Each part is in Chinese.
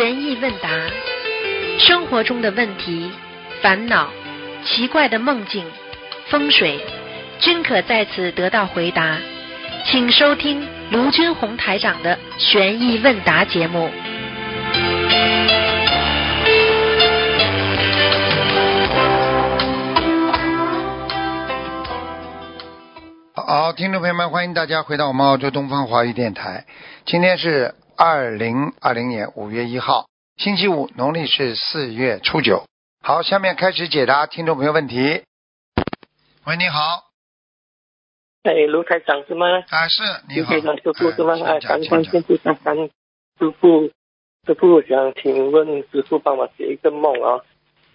悬疑问答，生活中的问题、烦恼、奇怪的梦境、风水，均可在此得到回答。请收听卢军红台长的悬疑问答节目。好，听众朋友们，欢迎大家回到我们澳洲东方华语电台。今天是二零二零年五月一号，星期五，农历是四月初九。好，下面开始解答听众朋友问题。喂，你好，哎，卢台长是吗？啊，是你好，卢台长师傅是吗？哎哎，感请讲恩师傅，感恩师傅，师傅想请问师傅帮我解一个梦啊。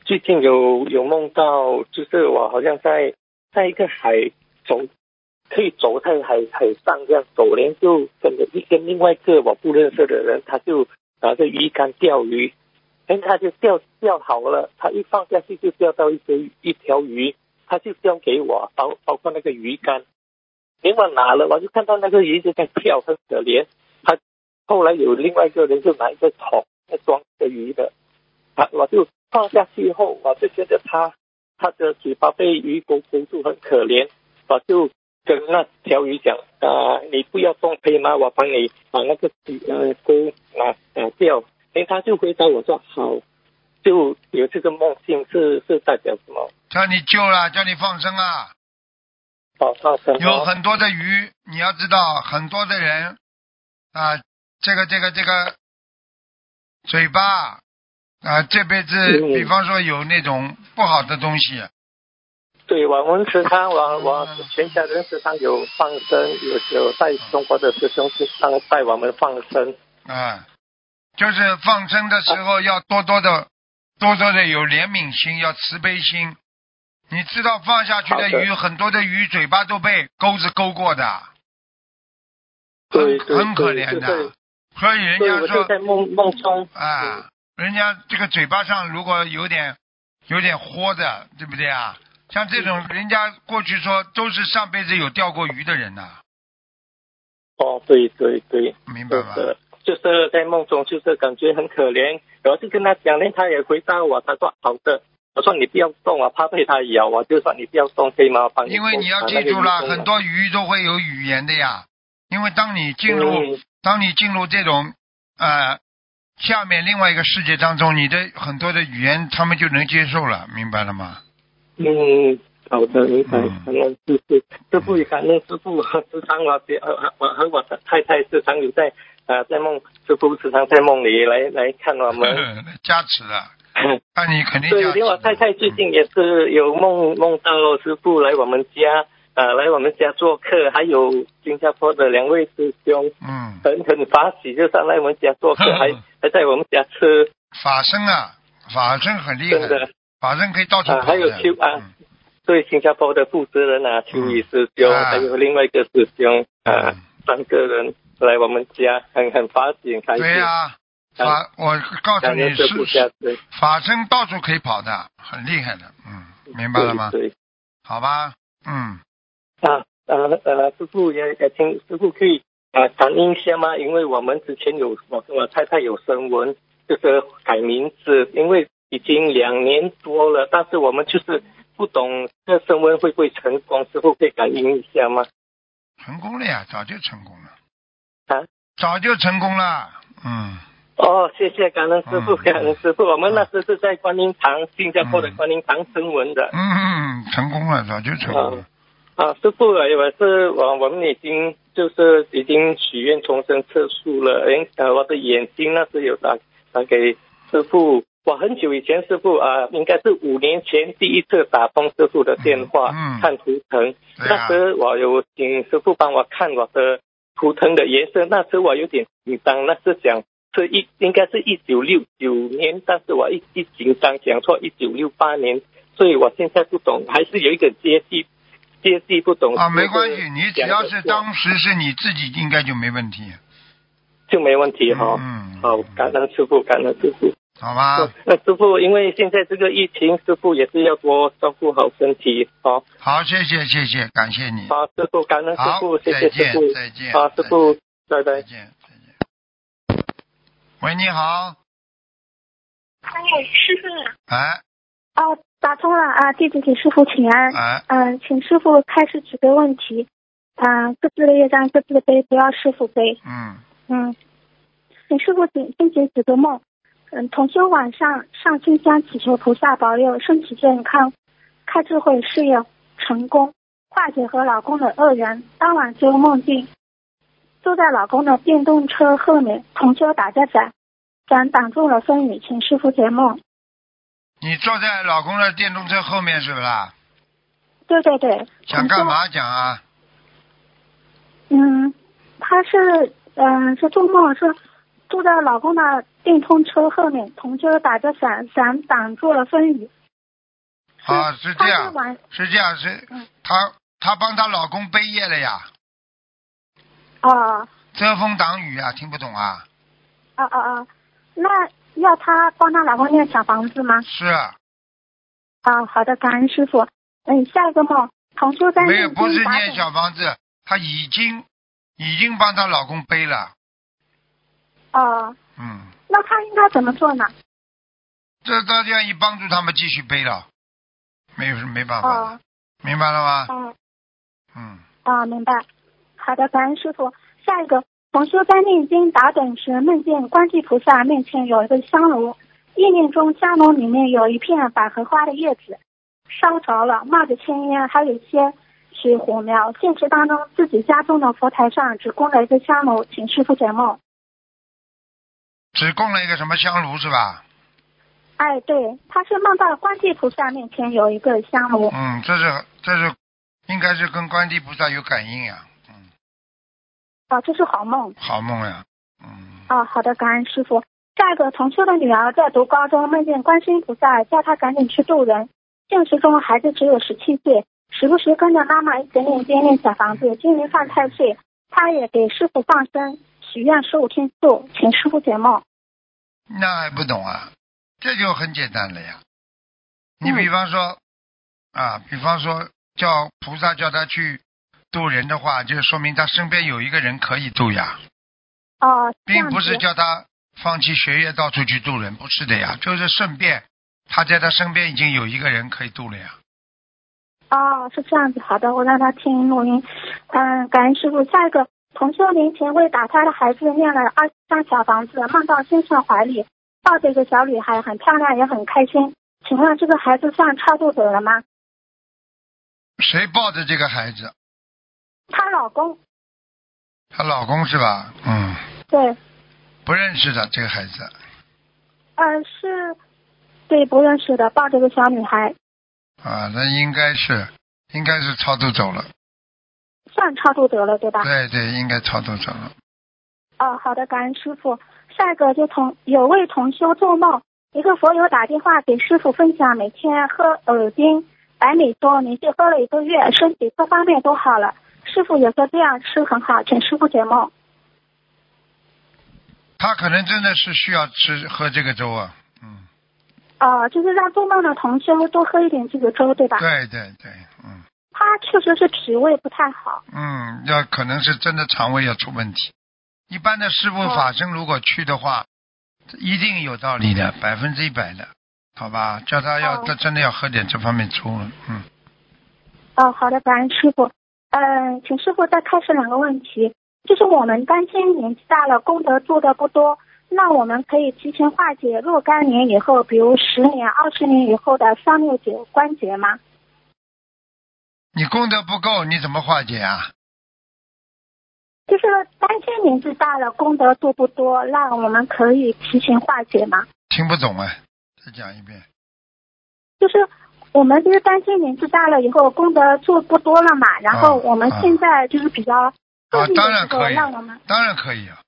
最近有有梦到，就是我好像在在一个海走，可以走在海海上这样走，连就跟着一跟另外一个我不认识的人，他就拿着鱼竿钓鱼，哎，他就钓钓好了，他一放下去就钓到一只一条鱼，他就交给我，包包括那个鱼竿。连我拿了，我就看到那个鱼就在跳，很可怜。他后来有另外一个人就拿一个桶在装着鱼的，啊，我就放下去后，我就觉得他他的嘴巴被鱼钩勾住，很可怜。我就跟那条鱼讲啊，你不要动可以吗？我帮你把那个呃钩拿拿掉。哎，他就回答我说好，就有这个梦境是是代表什么？叫你救了，叫你放生啊。好，放生有很多的鱼，你要知道，很多的人啊，这个这个这个嘴巴啊，这辈子嗯比方说有那种不好的东西，对，我们食堂，我我全家人食堂有放生，有有带中国的师兄食堂带我们放生。啊，就是放生的时候要多多的、多多的有怜悯心，要慈悲心。你知道放下去的鱼，很多的鱼嘴巴都被钩子勾过的，对对很很可怜的。所以人家说在梦梦中。啊，人家这个嘴巴上如果有点有点豁的，对不对啊？像这种人家过去说都是上辈子有钓过鱼的人呐、哦，对对对，明白吧？就是在梦中，就是感觉很可怜。然后就跟他讲呢，他也回答我，他说好的。我说你不要动啊，怕被他咬。我就说你不要动，可以吗？因为你要记住了，很多鱼都会有语言的呀。因为当你进入、嗯当你进入这种呃下面另外一个世界当中，你的很多的语言他们就能接受了，明白了吗？嗯，好的，明白。感恩师傅，师傅也感恩师傅。时常我呃我和我的太太时常有在呃在梦，师傅时常在梦里来来看我们。加持了，那你肯定对加，持。连我太太最近也是有梦梦到师傅来我们家，呃，来我们家做客，还有新加坡的两位师兄，嗯，很很发喜，就上来我们家做客，还还在我们家吃，法身啊，法身很厉害的，法身可以到处啊，跑还有邱啊嗯，对新加坡的负责人啊，邱宇师兄，啊还有另外一个师兄啊嗯，三个人来我们家，很很发喜，很开心。对呀、法，我告诉你感恩师傅加是，法身到处可以跑的，很厉害的，嗯，明白了吗？对。对好吧，嗯，啊，呃呃，师傅也也请师傅可以啊感应一下吗？因为我们之前有我跟我太太有声纹，就是改名字，因为已经两年多了，但是我们就是不懂这升温会不会成功，师傅可以感应一下吗？成功了呀，早就成功了，啊，早就成功了，嗯，哦，谢谢感恩师傅，嗯感恩师傅。我们那时是在观音堂，新加坡的观音堂升温的。嗯嗯，成功了，早就成功了，啊，师傅，我是我我们已经就是已经许愿重生测速了，哎，呃，我的眼睛那时有打打给师傅，我很久以前师傅啊、应该是五年前第一次打通师傅的电话，嗯嗯。看图腾，啊。那时我有请师傅帮我看我的图腾的颜色，那时我有点紧张，那是讲是一应该是一九六九年，但是我一一紧张讲错一九六八年，所以我现在不懂，还是有一个接系接系不懂啊，没关系，你只要是当时是你自己，应该就没问题，就没问题哈、嗯，好，感恩师傅，感恩师傅。好吧，那师傅，因为现在这个疫情，师傅也是要多照顾好身体。好，好，谢谢谢谢，感谢你，好，师傅，感恩师傅，，谢再谢师傅见。再见，好，师傅，拜拜再见再见。喂，你好，哎，师傅，哎哦，打通了啊，弟子给师傅请安。哎，嗯，请师傅开始几个问题。嗯，各自的业障各自的背，不要师傅背。嗯，嗯，请师傅请先解几个梦。嗯，同修晚上上清香祈求菩萨保佑身体健康，开智慧事业成功，化解和老公的恶缘。当晚就梦境坐在老公的电动车后面，同修打着伞，伞挡住了风雨，请师傅解梦。你坐在老公的电动车后面是不啦？对对对，想干嘛讲啊？嗯，他是嗯是做梦是住在老公的电动车后面，同修打着伞，伞挡住了风雨。啊，是这样，是这样，是嗯她她帮她老公背业了呀，啊遮风挡雨啊，听不懂啊？啊啊啊，那要她帮她老公念小房子吗？是啊啊，好的，感恩师傅。嗯，下一个梦，同修在没有，念不是经打念小房子，她已经已经帮她老公背了，哦，嗯，那他应该怎么做呢？这大家一帮助他们继续背了，没有没办法明白了吗？嗯嗯，啊，明白。好的，感恩师傅。下一个，同修在念经打盹时，梦见观世菩萨面前有一个香炉，意念中香炉里面有一片百合花的叶子，烧着了，冒着青烟，还有一些是火苗。现实当中，自己家中的佛台上只供了一个香炉，请师傅解梦。只供了一个什么香炉是吧？哎，对，他是梦到观世菩萨面前有一个香炉。嗯，这是这是应该是跟观世菩萨有感应呀，嗯，哦，这是好梦。好梦呀，嗯，啊，好的，感恩师傅。下一个，同修的女儿在读高中，梦见观世音菩萨叫她赶紧去渡人。现实中，孩子只有十七岁，时不时跟着妈妈一起念经念小房子，今年犯太岁，她也给师傅放生，许愿十五天素，请师傅解梦。那还不懂啊？这就很简单了呀。你嗯比方说、啊，比方说叫菩萨叫他去渡人的话，就说明他身边有一个人可以渡呀，并不是叫他放弃学业到处去渡人，不是的呀，就是顺便他在他身边已经有一个人可以渡了呀。哦，是这样子。好的，我让他听录音。嗯，感恩师傅。下一个，同修年前为打胎的孩子念了二十张小房子，梦到先生怀里抱着一个小女孩，很漂亮，也很开心。请问这个孩子算超度走了吗？谁抱着这个孩子？她老公她老公是吧？嗯，对，不认识的这个孩子。呃，是，对，不认识的，抱着个小女孩，啊，那应该是应该是超度走了，算超度得了，对吧？对对，应该超度走了。哦，好的，感恩师傅。下一个就同有位同修做梦，一个佛友打电话给师傅分享，每天喝耳钉、白米粥，连续喝了一个月，身体各方面都好了。师傅也说这样吃很好，请师傅解梦。他可能真的是需要吃喝这个粥啊，嗯，哦、就是让做梦的同修多喝一点这个粥，对吧？对对对，嗯他确实是脾胃不太好。嗯，要可能是真的肠胃要出问题。一般的师傅哦法身如果去的话，一定有道理的，百分之一百的，好吧？叫他要哦他真的要喝点这方面粥了，嗯，哦，好的，感恩师傅。嗯、请师傅再开始两个问题，就是我们担心年纪大了，功德做的不多，那我们可以提前化解若干年以后，比如十年、二十年以后的三六九关节吗？你功德不够，你怎么化解啊？就是担心年纪大了，功德多不多，那我们可以提前化解吗？听不懂啊，再讲一遍。就是我们就是担心年纪大了以后功德做不多了嘛，然后我们现在就是比较啊当然可以当然可以啊，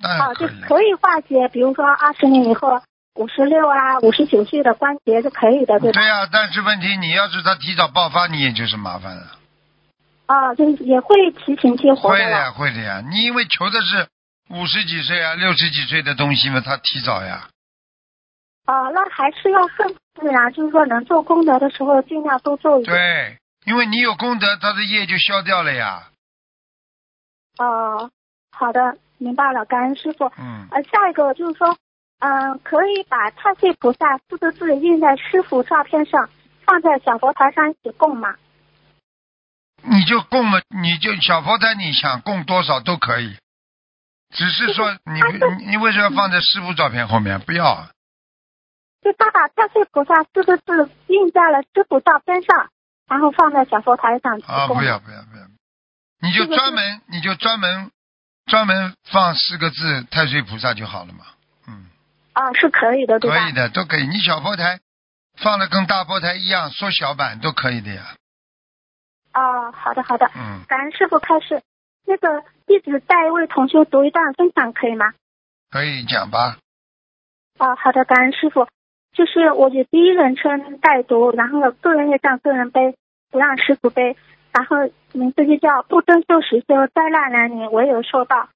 当啊，然可以。就可以化解，比如说二十年以后五十六啊、五十九岁的关节是可以的，对吧？对呀、但是问题你要是他提早爆发，你也就是麻烦了。啊，就是也会提前激活会的呀，会的呀。你因为求的是五十几岁啊、六十几岁的东西嘛，他提早呀。啊，那还是要顺自然，就是说能做功德的时候尽量多做一点。对，因为你有功德，他的业就消掉了呀。哦、好的，明白了，感恩师傅。嗯，呃，下一个就是说，嗯，可以把太岁菩萨四个字印在师傅照片上，放在小佛台上一起供吗？你就供嘛，你就小佛台，你想供多少都可以，只是说你你你为什么要放在师傅照片后面？不要，就他把太岁菩萨四个字印在了师傅照片上，然后放在小佛台上啊，不要不要不要，你就专门你就专门专门放四个字太岁菩萨就好了嘛，嗯，啊，是可以的，对吧？可以的，都可以。你小佛台放的跟大佛台一样，缩小版都可以的呀，哦，好的好的，嗯，感恩师傅开示。那个弟子带一位同学读一段分享可以吗？可以讲吧，哦，好的，感恩师傅。就是我以第一人称带读，然后个人业障个人背，不让师傅背。然后名字就叫不争就实修，灾难来临唯有受报。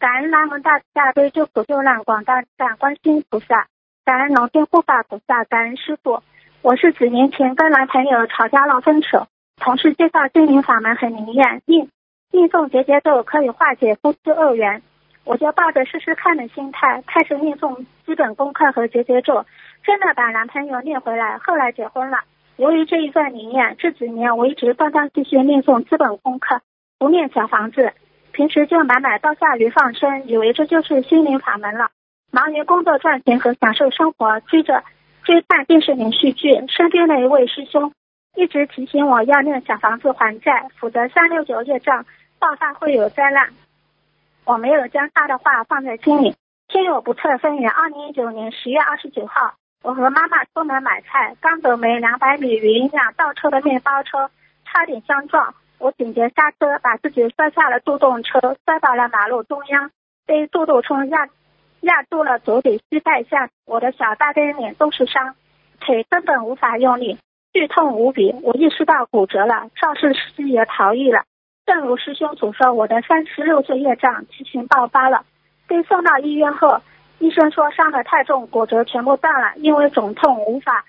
感恩南无大慈大悲救苦救难广大感观世音菩萨，感恩龙天护法菩萨，感恩师傅。我是几年前跟男朋友吵架闹分手，同事介绍心灵法门很灵验，念念诵结节咒可以化解夫妻恶缘，我就抱着试试看的心态开始念诵基本功课和结节咒，真的把男朋友念回来，后来结婚了。由于这一份灵验，这几年我一直断断续续念诵基本功课，不念小房子，平时就买买刀下鱼放生，以为这就是心灵法门了。忙于工作赚钱和享受生活，追着追看电视连续剧，身边的一位师兄一直提醒我要念小房子还债，否则三六九业障爆发会有灾难。我没有将他的话放在心里。天有不测风云，二零一九年十月二十九号，我和妈妈出门买菜，刚走没两百米，与一辆倒车的面包车差点相撞，我紧急刹车，把自己摔下了助动车，摔到了马路中央，被助动车压压住了左腿膝盖下，我的小大跟脸都是伤，腿根本无法用力，剧痛无比。我意识到骨折了，肇事司机也逃逸了。正如师兄所说，我的三十六岁业障激情爆发了。被送到医院后，医生说伤得太重，骨折全部断了，因为肿痛无法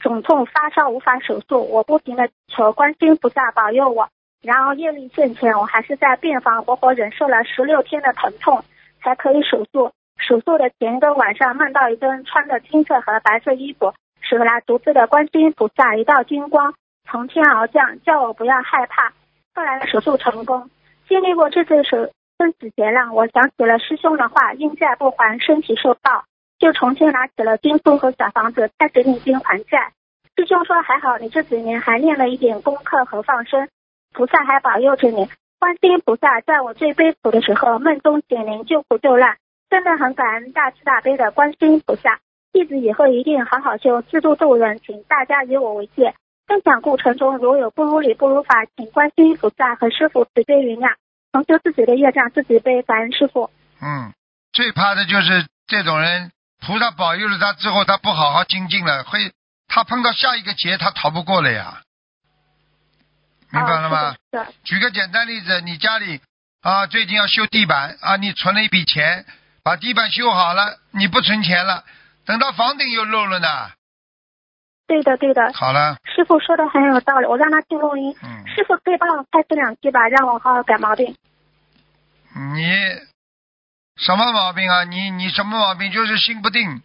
肿痛发烧无法手术。我不停的求观音菩萨保佑我，然而业力现前，我还是在病房活活忍受了十六天的疼痛，才可以手术。手术的前一个晚上，梦到一根穿着金色和白色衣服、手拿竹子的观音菩萨，一道金光从天而降，叫我不要害怕。后来手术成功，经历过这次手生死劫难，我想起了师兄的话：因债不还，身体受报。就重新拿起了经书和小房子，开始念经还债。师兄说：“还好，你这几年还练了一点功课和放生，菩萨还保佑着你。观世音菩萨在我最悲苦的时候，梦中显灵救苦救难，真的很感恩大慈大悲的观世音菩萨。弟子以后一定好好修，自度度人，请大家以我为戒。分享过程中如有不如理、不如法，请观世音菩萨和师傅慈悲原谅，重修自己的业障，自己背。感恩师傅。嗯，最怕的就是这种人，菩萨保佑了他之后，他不好好精进了，会他碰到下一个劫，他逃不过了呀。明白了吗？举个简单例子，你家里啊最近要修地板啊，你存了一笔钱，把地板修好了，你不存钱了，等到房顶又漏了呢。对的，对的。好了，师傅说的很有道理，我让他听录音。嗯，师傅可以帮我开这两句吧，让我好好改毛病。你什么毛病啊？你你什么毛病？就是心不定，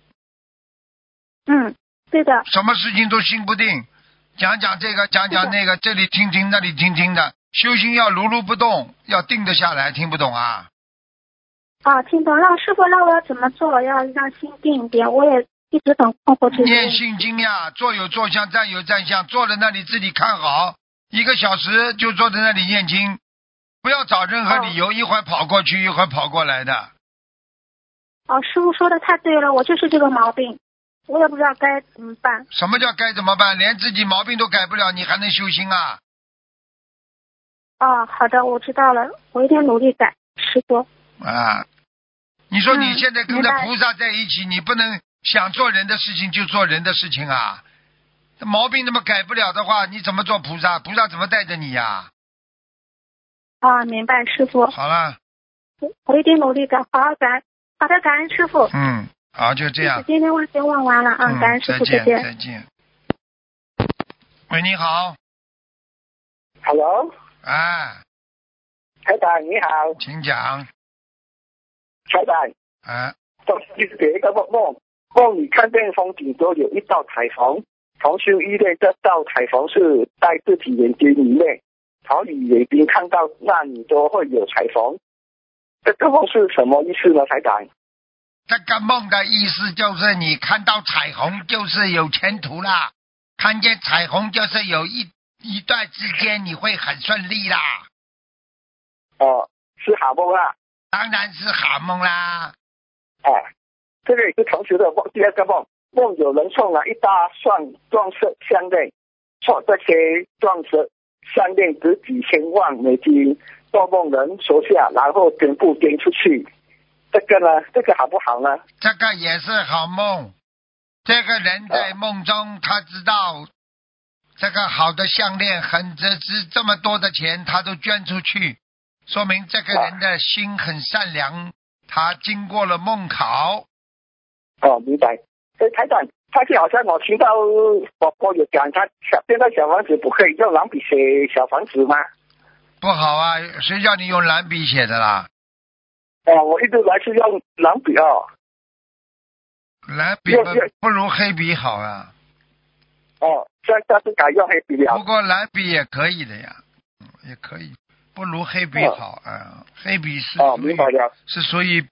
嗯，对的，什么事情都心不定，讲讲这个，讲讲那个，这里听听，那里听听的。修行要如如不动，要定得下来，听不懂啊？啊，听懂。让师傅让我要怎么做？要让心定一点。我也一直很困惑这念些。心经呀，坐有坐相，站有站相，坐在那里自己看好，一个小时就坐在那里念经，不要找任何理由，一会儿跑过去，一会儿跑过来的。哦，师傅说的太对了，我就是这个毛病，我也不知道该怎么办。什么叫该怎么办？连自己毛病都改不了，你还能修心啊？哦，好的，我知道了，我一定努力改。师傅，啊！你说你嗯现在跟着菩萨在一起，你不能想做人的事情就做人的事情啊！这毛病那么改不了的话，你怎么做菩萨？菩萨怎么带着你呀、啊，明白，师傅，好了，我一定努力改，好好改。好的，感恩师傅。嗯，好，就这样。今天问题问完了啊，嗯感恩师傅，再见，再见。喂，你好，Hello，啊，台长你好，请讲，台长，哎，同时第一个梦梦梦里看见风景中有一道彩虹，同修依恋这道彩虹是在自己眼睛里面，桃李眼睛看到那里都会有彩虹。这个梦是什么意思呢？台长？这个梦的意思就是你看到彩虹就是有前途啦，看见彩虹就是有一一段之间你会很顺利啦，哦，是好梦啊！当然是好梦啦。啊，这个也是同学的梦。第二个梦，梦有人送了一大串钻石项链，说这些钻石项链值几千万美金，做梦人手下，然后全部捐出去。这个呢，这个好不好呢？这个也是好梦。这个人在梦中，他知道这个好的项链很值值这么多的钱，他都捐出去，说明这个人的心很善良。他经过了梦考，哦，明白。哎，台长，他就好像我听到宝宝有讲，他小现在小房子不可以用蓝笔写小房子吗？不好啊！谁叫你用蓝笔写的啦？哦，我一直来是用蓝笔啊。蓝笔不不如黑笔好啊。哦，现在是改用黑笔了不。过蓝笔也可以的呀，嗯，也可以，不如黑笔好啊。黑笔是哦，明白了。是属于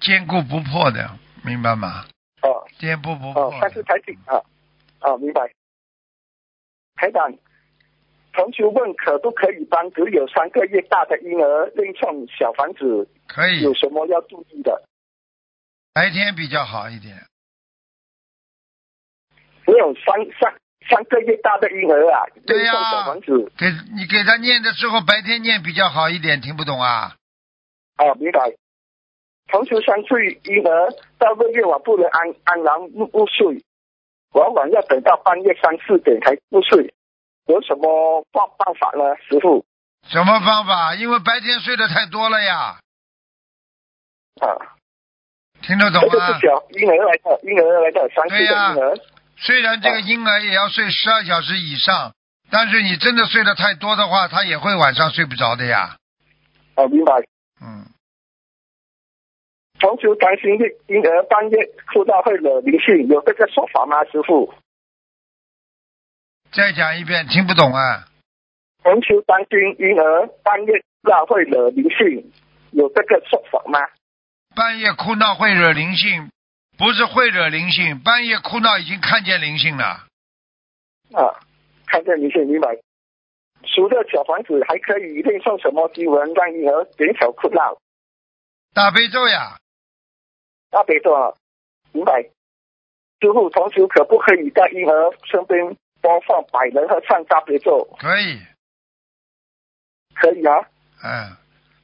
坚固不破的，明白吗？哦坚固不破哦，但是台长啊，哦，明白。台长，同学问可不可以帮只有三个月大的婴儿另送小房子？可以有，什么要注意的？白天比较好一点。没有三三三个月大的婴儿啊，另对呀送小房子。给你给他念的时候，白天念比较好一点，听不懂啊？哦，明白。同学三岁婴儿到个月我不能安安然入入睡，往往要等到半夜三四点才入睡，有什么办办法呢？师傅什么方法？因为白天睡得太多了呀，啊，听得懂这个吗是？小婴儿来的，婴儿来的三岁的对呀婴儿。虽然这个婴儿也要睡十二小时以上，但是你真的睡得太多的话，他也会晚上睡不着的呀。哦，明白。嗯，同时担心婴儿半夜哭到会惹灵性，有这个说法吗？师傅？再讲一遍，听不懂啊？同时担心婴儿半夜哭闹会惹灵性，有这个说法吗？半夜哭闹会惹灵性，不是会惹灵性，半夜哭闹已经看见灵性了。啊，看见灵性，明白。除了小房子，还可以另送什么经文让婴儿减少哭闹？大悲咒呀，大悲咒啊，明白。师傅，同时可不可以在婴儿身边播放百人合唱大悲咒？可以，可以啊，嗯，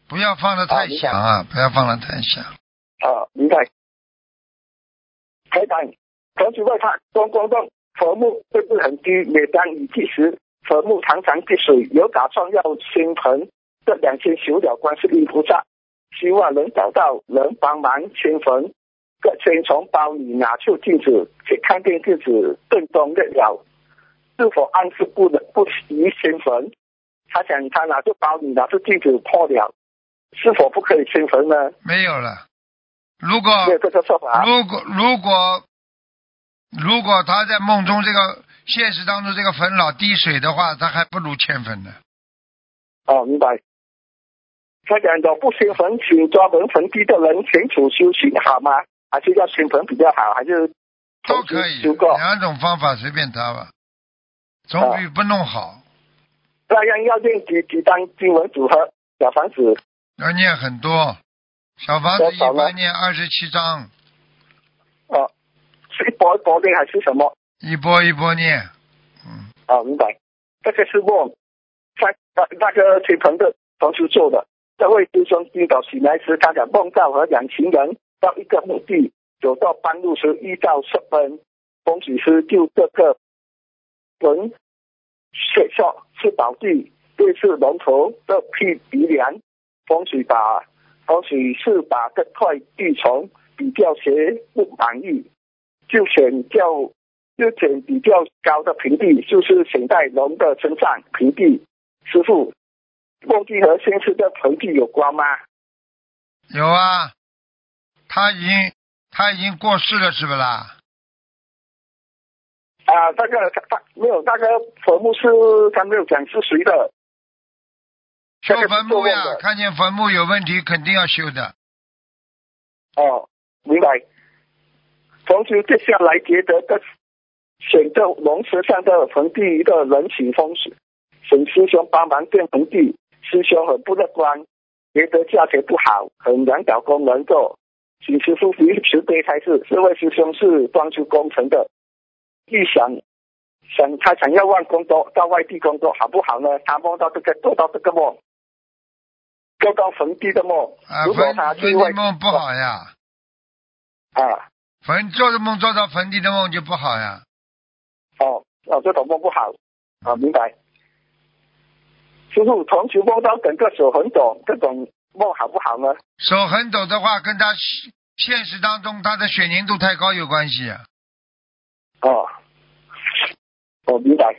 不要放的太响啊，不要放的太响。啊，明白。台长，同时问他东光洞坟墓会不会很低？每当雨季时，坟墓常常积水，有打算要新盆。这两天求了观世音菩萨，希望能找到人帮忙迁坟。各先从包里拿出镜子，去看见镜子正中月了，是否暗示不能不宜迁坟？他想他拿着包里拿着镜子破了，是否不可以迁坟呢？没有了。如果没有这个说法。如果如果如果他在梦中这个现实当中这个坟老滴水的话，他还不如迁坟呢。哦，明白。他讲的不迁坟，请专门坟地的人清楚修行好吗？还是要迁坟比较好？还是都可以，两种方法随便他吧，总比不弄好。那样要念几几张经文组合小房子？要念很多，小房子一般念二十七张，哦，是一波一波念还是什么？一波一波念。嗯，啊，明白。这个是梦，他那那个亲朋的同时做的。这位师兄今早醒来时，他想梦到和两行人到一个墓地，走到半路时遇到石门，风水师就这个人写下是宝地，对是龙头的辟鼻梁，风水把风水是把这块地从比较斜不满意，就选较就选比较高的平地，就是选在龙的身上平地。师傅，梦境和现在的盆地有关吗？有啊，他已经他已经过世了，是不啦？啊，那个他他没有那个坟墓是他没有讲是谁的，修坟墓呀看见坟墓有问题，肯定要修的。哦，明白。同时接下来觉得的选择龙石上的坟地一个人请风水，请师兄帮忙建坟地，师兄很不乐观，觉得价钱不好，很难找工人做，请师傅于慈悲开示，这位师兄是装修工程的，预想想他想要换工作，到外地工作好不好呢？他梦到这个做到这个梦，做到坟地的梦，啊，如果坟坟地梦不好呀，啊。坟做的梦做到坟地的梦就不好呀。哦，哦，这种梦不好，啊，明白。师傅，同学梦到整个手很抖，这种梦好不好呢？手很抖的话，跟他现现实当中他的血凝度太高有关系。哦，我明白。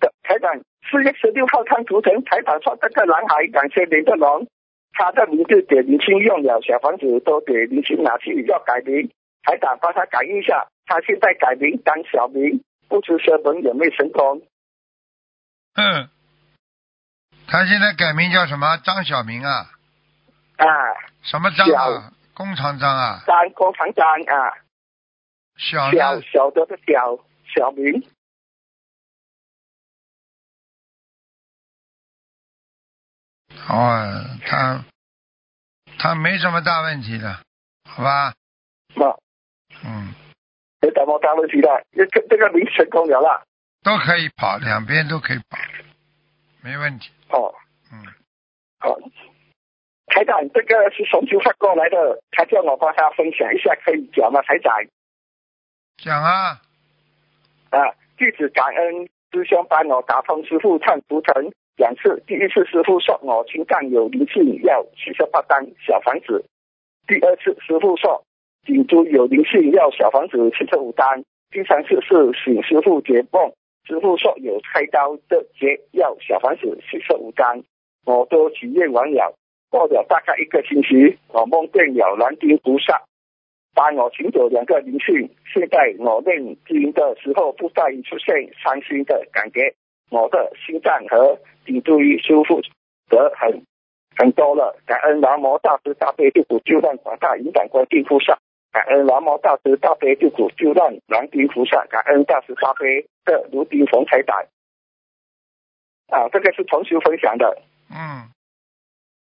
的台长，四月十六号看图腾，台长说这个男孩两千年的龙，他的名字给林青用了，小房子都给林青拿去要改名，台长帮他改一下，他现在改名当小明，不知师门有没有成功？嗯，他现在改名叫什么？张小明啊？啊，什么张啊？工厂张啊？张工厂张啊。小小？小的的小小明，哦，他他没什么大问题的，好吧？那嗯，没什么大问题的，这个这个名成功了啦。都可以跑，两边都可以跑，没问题。哦嗯，哦，台长，这个是从九发过来的，他叫我帮他分享一下，可以讲吗？台长讲啊，啊，弟子感恩师兄帮我打通师傅看图腾两次，第一次师傅说我心脏有灵性，要七十八单小房子；第二次师傅说颈椎有灵性，要小房子七十五单；第三次是请师傅解梦，师傅说有开刀的结，要小房子七十五单，我都体验完了。过了大概一个星期，我梦见了南丁菩萨帮我请走两个灵性。现在我念经的时候，不再出现伤心的感觉，我的心脏和颈椎修复得很很多了。感恩南无大慈大悲救苦救难广大灵感观世音菩萨，感恩南无大慈大悲救苦救难南无菩萨，感恩大慈大悲的卢丁红财仔。啊，这个是同修分享的。嗯。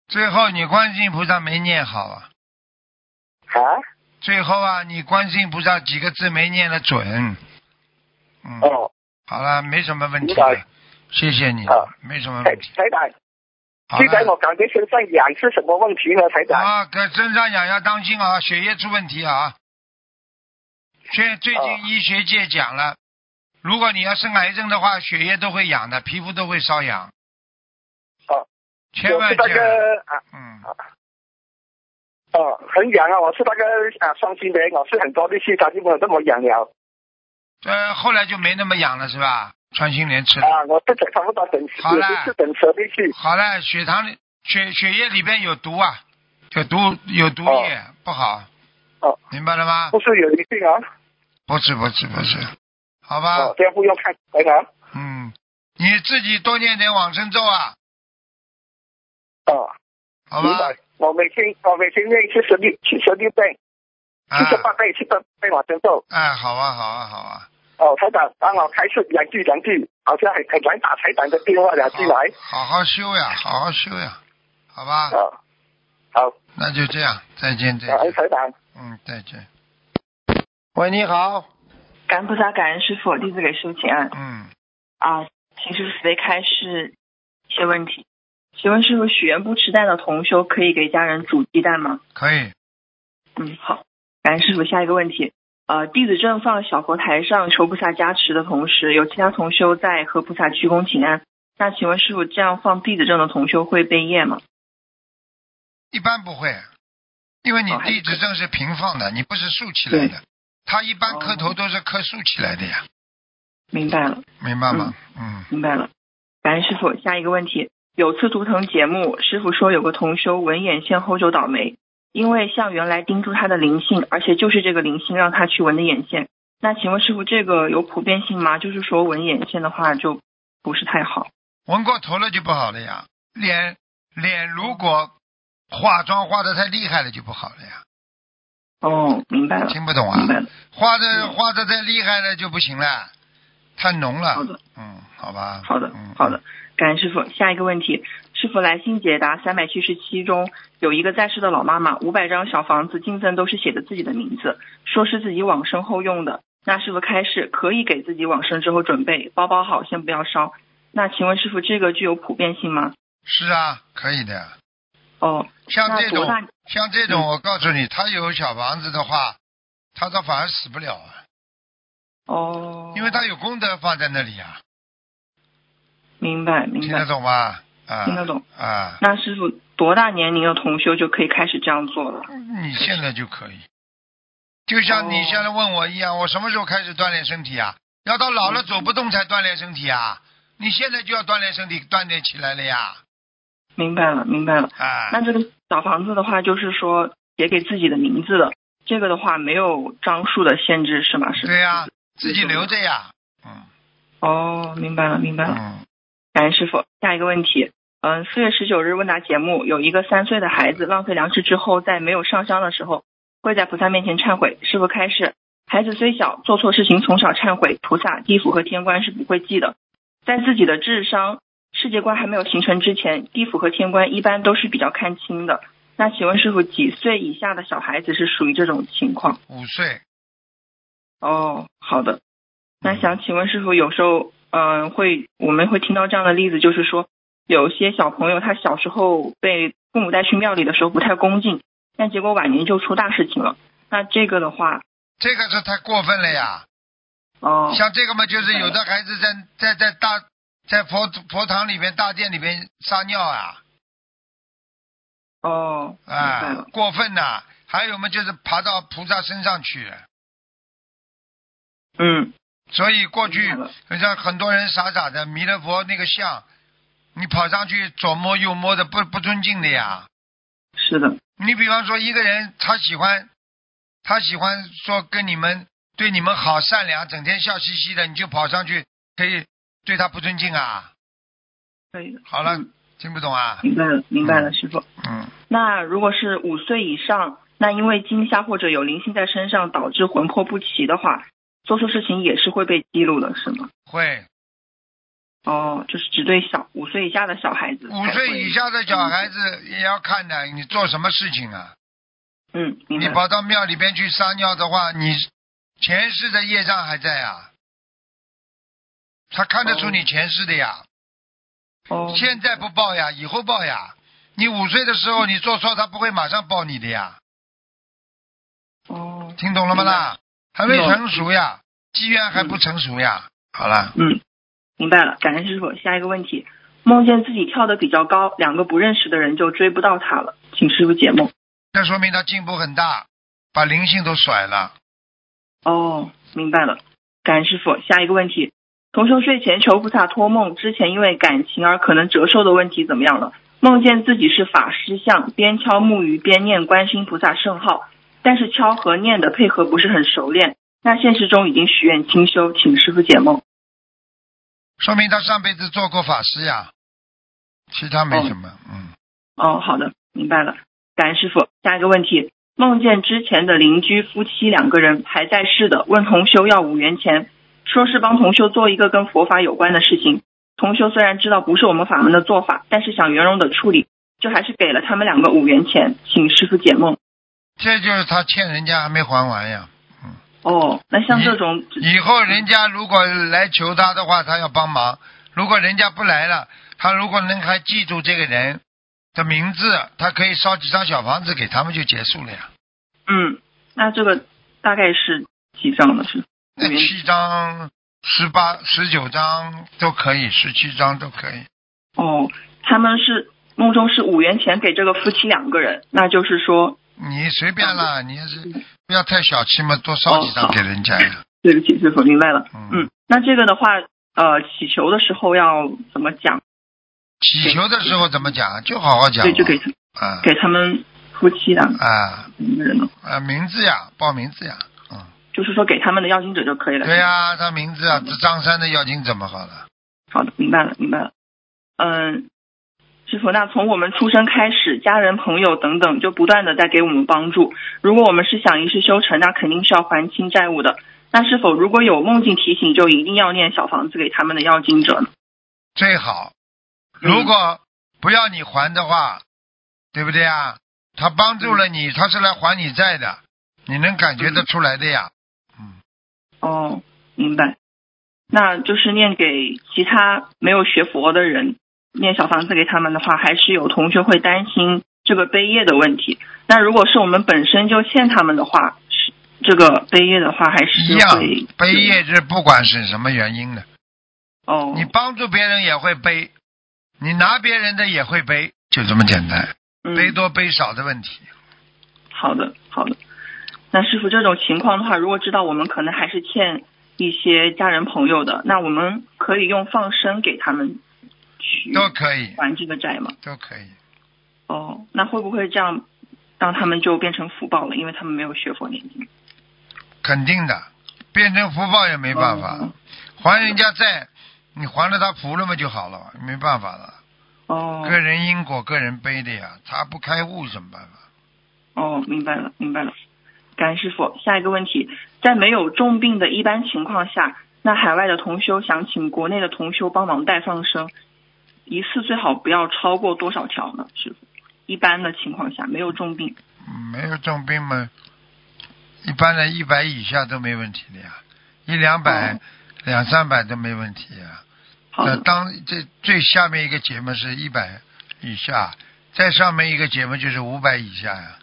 最后你观世音菩萨没念好啊，啊，最后啊，你观世音菩萨几个字没念的准。嗯，哦，好了，没什么问题了，谢谢你啊，没什么台问题。台长，现在我，感觉身上痒是什么问题呢？台长？啊，可身上痒要当心啊，血液出问题啊。现最啊近医学界讲了，如果你要生癌症的话，血液都会痒的，皮肤都会瘙痒。哦，千万千万，个啊嗯，哦，很痒啊！我是那个啊双性人，我是很多力气，它就没有这么痒了呃，后来就没那么痒了是吧？穿心莲吃了。啊！我是等差不多等好了也是等蛇力气好了，血糖里血血液里边有毒啊，有毒有毒液，不好。哦，明白了吗？不是有灵性啊？不是不是不是，好吧，哦，这样不用看台长嗯，你自己多念点往生咒啊，哦，好吧。我每天我每天念七十六七十六遍，七十八啊，遍七十遍往生咒。哎，好啊好啊好啊，哦，台长帮我开示两句两句，好像很很难打台长的电话两句来。好好修呀，好好修呀，好吧，啊，好，那就这样，再见再见，台长。嗯，再见。喂，你好，感恩菩萨，感恩师傅，弟子给师傅请安嗯，啊，请师傅慈悲开示一些问题。请问师傅，许愿不吃蛋的同修可以给家人煮鸡蛋吗？可以，嗯，好，感恩师傅。下一个问题，呃，弟子正放小佛台上求菩萨加持的同时，有其他同修在和菩萨鞠躬请安。那请问师傅，这样放弟子证的同修会被业吗？一般不会，因为你哦还是地址证是平放的，你不是竖起来的，他一般磕头都是磕竖起来的呀，明白了，明白吗？嗯，明白了。感恩师傅。下一个问题，有次图腾节目，师傅说有个同修文眼线后就倒霉，因为像原来盯住他的灵性，而且就是这个灵性让他去纹的眼线。那请问师傅，这个有普遍性吗？就是说纹眼线的话就不是太好。纹过头了就不好了呀。脸脸如果化妆化的太厉害了就不好了呀。哦，明白了。听不懂啊？明白了。画的画的太厉害了就不行了，太浓了。好的，嗯，好吧。好的嗯，好的。感恩师傅。下一个问题，师傅来信解答三百七十七中有一个在世的老妈妈，五百张小房子进赠都是写的自己的名字，说是自己往生后用的。那师傅开示可以给自己往生之后准备，包包好，先不要烧。那请问师傅，这个具有普遍性吗？是啊，可以的。哦，像这种像这种，我告诉你，他有小房子的话，他倒反而死不了啊，哦，因为他有功德放在那里啊，明白明白听得，懂吗？啊，听得懂。啊，那师傅多大年龄的同修就可以开始这样做了？你现在就可以，就像你哦现在问我一样，我什么时候开始锻炼身体啊？要到老了走不动才锻炼身体啊？你现在就要锻炼身体，锻炼起来了呀！明白了明白了。啊，那这个小房子的话，就是说写给自己的名字的，这个的话没有张数的限制是吗？是。对呀、自己留着呀。嗯哦，明白了明白了。嗯，感恩师傅。下一个问题，嗯，四月十九日问答节目有一个三岁的孩子浪费粮食之后，在没有上香的时候，跪在菩萨面前忏悔。师傅开示，孩子虽小，做错事情从小忏悔，菩萨、地府和天官是不会记的。在自己的智商、世界观还没有形成之前，地府和天官一般都是比较看轻的。那请问师傅，几岁以下的小孩子是属于这种情况？五岁，哦，好的。那想请问师傅，有时候嗯、呃会我们会听到这样的例子，就是说有些小朋友他小时候被父母带去庙里的时候不太恭敬，但结果晚年就出大事情了。那这个的话，这个是太过分了呀！哦，像这个嘛，就是有的孩子在在在大在佛佛堂里面、大殿里面撒尿啊，哦，明白啊，，过分呐、还有嘛，就是爬到菩萨身上去，嗯，所以过去明白了像很多人傻傻的弥勒佛那个像，你跑上去左摸右摸的，不不尊敬的呀。是的，你比方说一个人，他喜欢，他喜欢说跟你们对你们好善良，整天笑嘻嘻的，你就跑上去可以对他不尊敬啊？可以的。好了，嗯听不懂啊？明白了，明白了，师傅。嗯，那如果是五岁以上，那因为惊吓或者有灵性在身上导致魂魄不齐的话，做错事情也是会被记录的，是吗？会。哦，就是只对小五岁以下的小孩子。五岁以。下的小孩子也要看的，你做什么事情啊？嗯，你跑到庙里边去撒尿的话，你前世的业障还在啊，他看得出你前世的呀。哦，现在不报呀，以后报呀。你五岁的时候你做错，他不会马上报你的呀。哦，听懂了吗啦？还没成熟呀，机缘还不成熟呀。好了，嗯，明白了。感恩师傅。下一个问题，梦见自己跳得比较高，两个不认识的人就追不到他了，请师傅解梦。这说明他进步很大，把灵性都甩了。哦，明白了。感恩师傅。下一个问题，同修睡前求菩萨托梦，之前因为感情而可能折寿的问题怎么样了？梦见自己是法师像，边敲木鱼边念观世音菩萨圣号，但是敲和念的配合不是很熟练。那现实中已经许愿清修，请师傅解梦。说明他上辈子做过法师呀，其他没什么。嗯，哦，好的，明白了。感恩师傅。下一个问题，梦见之前的邻居夫妻两个人还在世的，问同修要五元钱，说是帮同修做一个跟佛法有关的事情。同修虽然知道不是我们法门的做法，但是想圆融的处理，就还是给了他们两个五元钱，请师傅解梦。这就是他欠人家还没还完呀。嗯哦，那像这种，以后人家如果来求他的话，他要帮忙；如果人家不来了，他如果能还记住这个人的名字，他可以烧几张小房子给他们就结束了呀。嗯，那这个大概是几张呢？是那七张、十八、十九张都可以，十七张都可以。哦，他们是梦中是五元钱给这个夫妻两个人，那就是说，你随便啦，你要是不要太小气嘛，多烧几张给人家呀。对不起，师傅，明白了。嗯嗯，那这个的话，呃，祈求的时候要怎么讲？祈求的时候怎么讲？就好好讲。对，就给他啊，给他们夫妻的啊什么人呢？啊，名字呀，报名字呀，嗯，就是说给他们的要经者就可以了。对呀、他名字啊，这张三的要经怎么好了？好的，明白了，明白了。嗯，师傅，那从我们出生开始，家人、朋友等等，就不断的在给我们帮助。如果我们是想一世修成，那肯定是要还清债务的。那是否如果有梦境提醒，就一定要念小房子给他们的要经者呢？最好，嗯如果不要你还的话，对不对啊？他帮助了你，他是来还你债的，你能感觉得出来的呀。嗯，哦，明白。那就是念给其他没有学佛的人，念小房子给他们的话，还是有同学会担心这个背业的问题。那如果是我们本身就欠他们的话，是这个背业的话，还是一样会背业是不管是什么原因的，哦，你帮助别人也会背，你拿别人的也会背，就这么简单，嗯背多背少的问题。好的，好的。那师傅，这种情况的话，如果知道我们可能还是欠一些家人朋友的，那我们可以用放生给他们去都可以，还这个债吗？都可以。哦，那会不会这样让他们就变成福报了？因为他们没有学佛念经。肯定的，变成福报也没办法，哦还人家债，你还了他福了嘛就好了，没办法了，哦个人因果个人背的呀，他不开悟什么办法？哦，明白了，明白了。感恩师傅。下一个问题，在没有重病的一般情况下，那海外的同修想请国内的同修帮忙代放生，一次最好不要超过多少条呢？师傅，一般的情况下没有重病。嗯没有重病嘛，一般的一百以下都没问题的呀，一两百、哦两三百都没问题呀。那当这最下面一个节目是一百以下，再上面一个节目就是五百以下呀。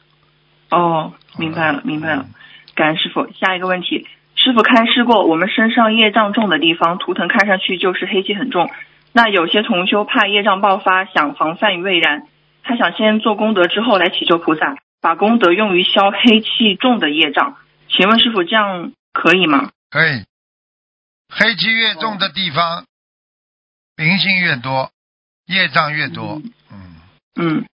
哦，明白了，明白了嗯。感恩师傅。下一个问题，师傅开示过，我们身上业障重的地方，图腾看上去就是黑气很重。那有些同修怕业障爆发，想防范于未然，他想先做功德之后来祈求菩萨，把功德用于消黑气重的业障。请问师傅这样可以吗？可以，黑气越重的地方，灵性越多，业障越多。嗯，嗯，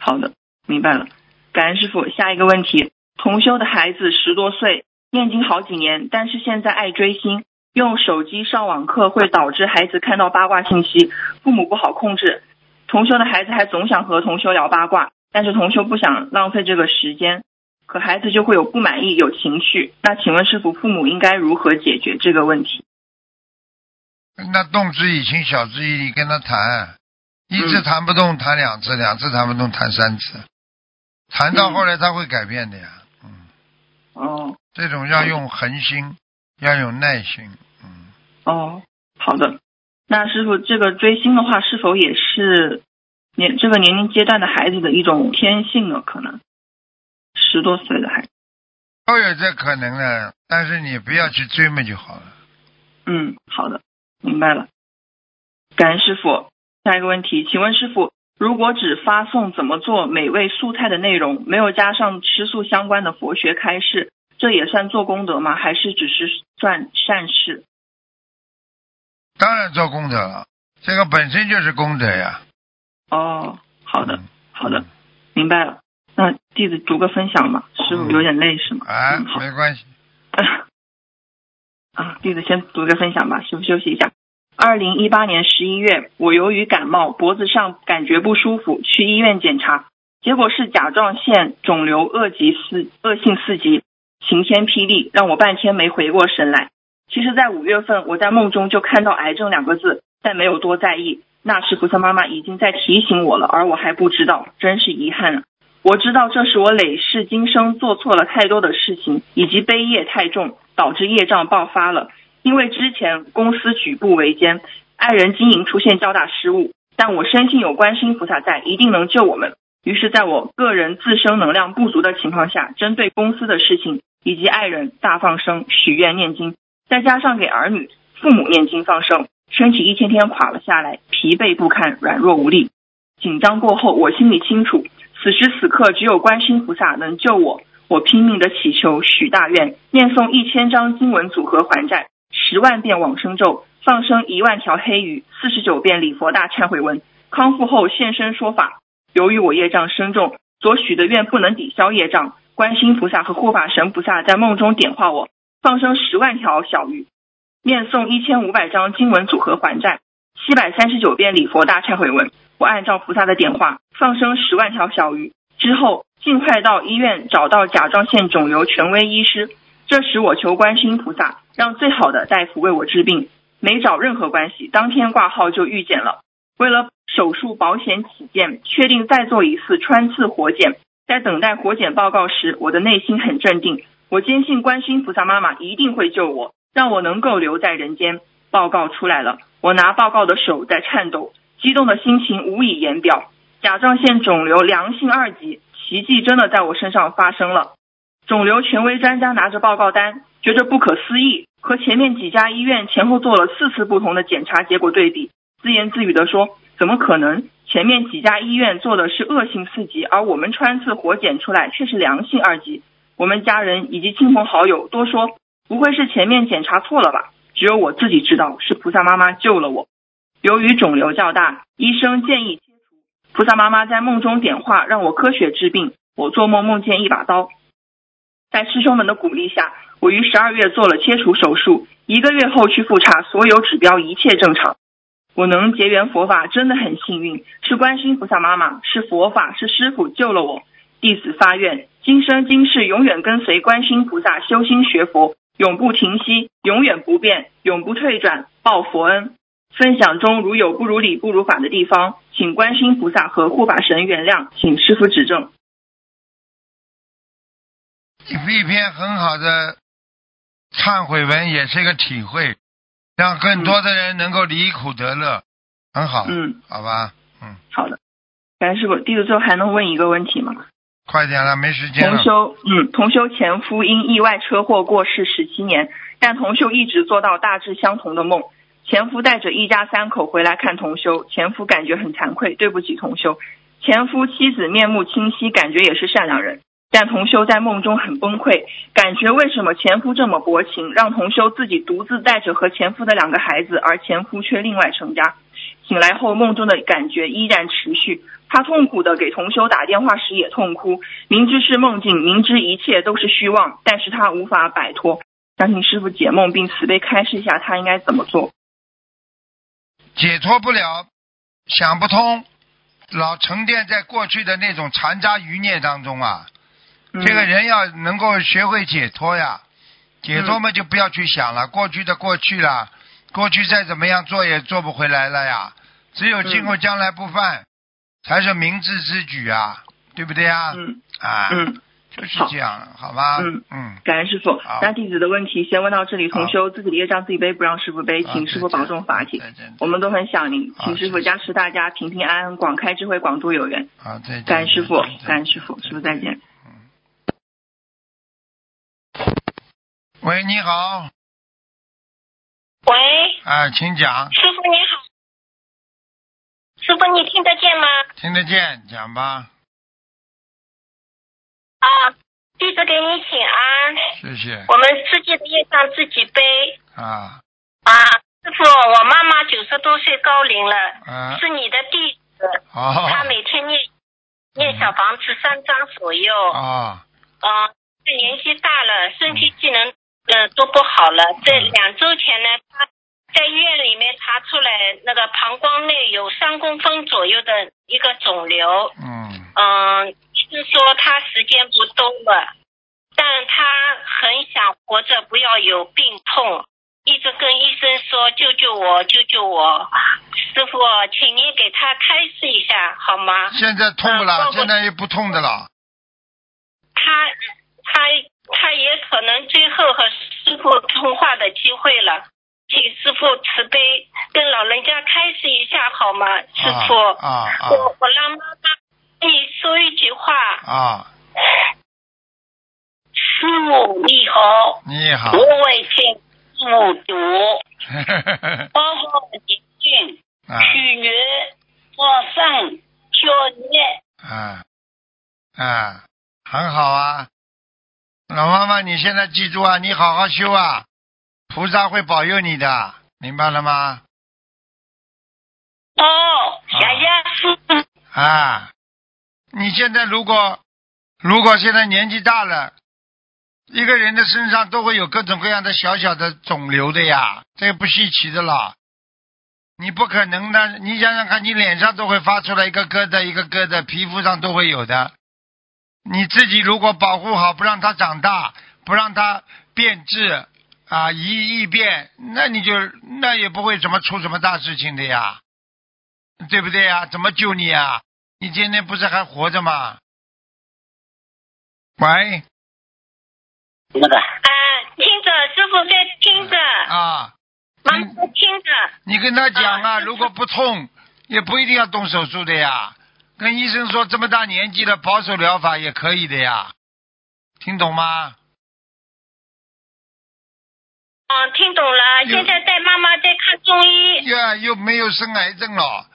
好的，明白了。感恩师傅。下一个问题，同修的孩子十多岁，念经好几年，但是现在爱追星，用手机上网课会导致孩子看到八卦信息，父母不好控制。同修的孩子还总想和同修聊八卦，但是同修不想浪费这个时间，可孩子就会有不满意、有情绪。那请问师傅，父母应该如何解决这个问题？那动之以情，晓之以理，跟他谈，一次谈不动，谈两次，两次谈不动，谈三次，谈到后来他会改变的呀。嗯，哦这种要用恒心，要有耐心。嗯，哦，好的。那师傅，这个追星的话，是否也是年这个年龄阶段的孩子的一种天性呢？可能十多岁的孩子，都有这可能的，但是你不要去追嘛就好了。嗯，好的，明白了。感恩师傅。下一个问题，请问师傅，如果只发送怎么做美味素菜的内容，没有加上吃素相关的佛学开示，这也算做功德吗？还是只是算善事？当然做功德了，这个本身就是功德呀。哦，好的，嗯好的，明白了。那弟子读个分享吧，师傅有点累是吗？哎嗯，没关系。啊，弟子先读个分享吧，师傅休息一下。二零一八年十一月，我由于感冒，脖子上感觉不舒服，去医院检查，结果是甲状腺肿瘤恶级四恶性四级，晴天霹雳，让我半天没回过神来。其实，在五月份，我在梦中就看到“癌症”两个字，但没有多在意。那时菩萨妈妈已经在提醒我了，而我还不知道，真是遗憾啊！我知道这是我累世今生做错了太多的事情，以及悲业太重，导致业障爆发了。因为之前公司举步维艰，爱人经营出现较大失误，但我深信有观世菩萨在，一定能救我们。于是，在我个人自身能量不足的情况下，针对公司的事情以及爱人大放生、许愿念经，再加上给儿女、父母念经放生，身体一天天垮了下来，疲惫不堪，软弱无力。紧张过后，我心里清楚，此时此刻只有观世菩萨能救我。我拼命的祈求、许大愿，念诵一千张经文组合还债，十万遍往生咒，放生一万条黑鱼，四十九遍礼佛大忏悔文。康复后现身说法。由于我业障深重，所许的愿不能抵消业障。观世音菩萨和护法神菩萨在梦中点化我，放生十万条小鱼，念诵一千五百张经文组合还债，七百三十九遍礼佛大忏悔文。我按照菩萨的点化，放生十万条小鱼之后，尽快到医院找到甲状腺肿瘤权威医师。这时我求观世音菩萨，让最好的大夫为我治病，没找任何关系，当天挂号就预检了。为了手术保险起见，确定再做一次穿刺活检。在等待活检报告时，我的内心很镇定，我坚信观世音菩萨妈妈一定会救我，让我能够留在人间。报告出来了，我拿报告的手在颤抖，激动的心情无以言表。甲状腺肿瘤良性二级，奇迹真的在我身上发生了。肿瘤权威专家拿着报告单，觉着不可思议，和前面几家医院前后做了四次不同的检查结果对比，自言自语的说：“怎么可能？前面几家医院做的是恶性四级，而我们穿刺活检出来却是良性二级。”我们家人以及亲朋好友都说：“不会是前面检查错了吧？”只有我自己知道是菩萨妈妈救了我。由于肿瘤较大，医生建议切除。菩萨妈妈在梦中点化，让我科学治病。我做梦梦见一把刀。在师兄们的鼓励下，我于十二月做了切除手术。一个月后去复查，所有指标一切正常。我能结缘佛法，真的很幸运。是观世音菩萨妈妈，是佛法，是师傅救了我。弟子发愿，今生今世永远跟随观世音菩萨修心学佛。永不停息，永远不变，永不退转，报佛恩。分享中如有不如理、不如法的地方，请观世音菩萨和护法神原谅，请师傅指正。一篇很好的忏悔文，也是一个体会，让更多的人能够离苦得乐，很好。嗯，好吧，嗯，好的。感恩师傅，弟子最后还能问一个问题吗？快点了，没时间了。同修，嗯，同修前夫因意外车祸过世十七年，但同修一直做到大致相同的梦。前夫带着一家三口回来看同修，前夫感觉很惭愧，对不起同修。前夫妻子面目清晰，感觉也是善良人，但同修在梦中很崩溃，感觉为什么前夫这么薄情，让同修自己独自带着和前夫的两个孩子，而前夫却另外成家。醒来后，梦中的感觉依然持续。他痛苦的给同修打电话时也痛哭，明知是梦境，明知一切都是虚妄，但是他无法摆脱。想请师傅解梦并慈悲开示一下，他应该怎么做？解脱不了，想不通，老沉淀在过去的那种残渣余孽当中啊。这个人要能够学会解脱呀，解脱嘛就不要去想了，过去的过去了，过去再怎么样做也做不回来了呀。只有今后将来不犯，才是明智之举啊，对不对啊？嗯啊，嗯，就是这样，好吧？嗯嗯，感恩师傅。那弟子的问题先问到这里，好同修自己的业障自己背，不让师傅背，啊请师傅保重法体。我们都很想您，请师傅加持大家平平安安、广开智慧、广度有缘。好，再见。感恩师傅，感恩师傅，师傅再见。喂，你好，喂，啊，请讲，师傅你好，师傅你听得见吗？听得见，讲吧，啊，弟子给你请安。谢谢。我们自己的业障自己背。啊。啊，师傅，我妈妈九十多岁高龄了，啊，是你的弟子，好她每天念念小房子三张左右，啊啊，年纪大了，身体机能呃都不好了。这两周前呢，他在医院里面查出来那个膀胱内有三公分左右的一个肿瘤，嗯嗯，医生说他时间不多了，但他很想活着，不要有病痛，一直跟医生说救救我，救救我。师傅，请您给他开示一下好吗？现在痛不了，现在也不痛的了，他他他也可能最后和师傅通话的机会了，请师傅慈悲跟老人家开示一下好吗？师傅，啊啊我我让妈妈跟你说一句话。啊，师傅你好，你好，我为请复读，包括宁静、啊。去年、放生、修业。啊。啊，很好啊，老妈妈，你现在记住啊，你好好修啊，菩萨会保佑你的，明白了吗？哦，谢谢。啊，你现在如果如果现在年纪大了，一个人的身上都会有各种各样的小小的肿瘤的呀，这个不稀奇的了。你不可能的，你想想看，你脸上都会发出来一个疙瘩一个疙瘩，皮肤上都会有的。你自己如果保护好，不让它长大，不让它变质啊，一异变，那你就那也不会怎么出什么大事情的呀，对不对呀？怎么救你呀？你今天不是还活着吗？喂，那个，啊，听着，师傅在听着，啊，妈妈在听着。你跟他讲啊，啊如果不痛，也不一定要动手术的呀。跟医生说这么大年纪了，保守疗法也可以的呀，听懂吗？哦，听懂了。现在带妈妈在看中医，呀，又没有生癌症了。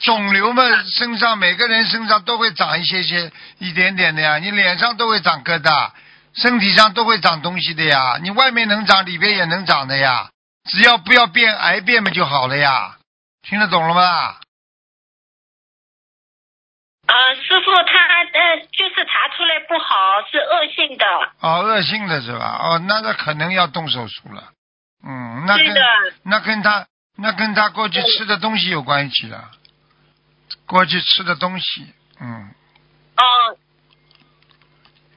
肿瘤嘛，身上每个人身上都会长一些些、一点点的呀。你脸上都会长疙瘩，身体上都会长东西的呀。你外面能长，里边也能长的呀。只要不要变癌变嘛就好了呀。听得懂了吗？呃，师傅他呃就是查出来不好，是恶性的。哦，恶性的是吧？哦，那他可能要动手术了。嗯，那跟，那跟他那跟他过去吃的东西有关系了。过去吃的东西，嗯，哦，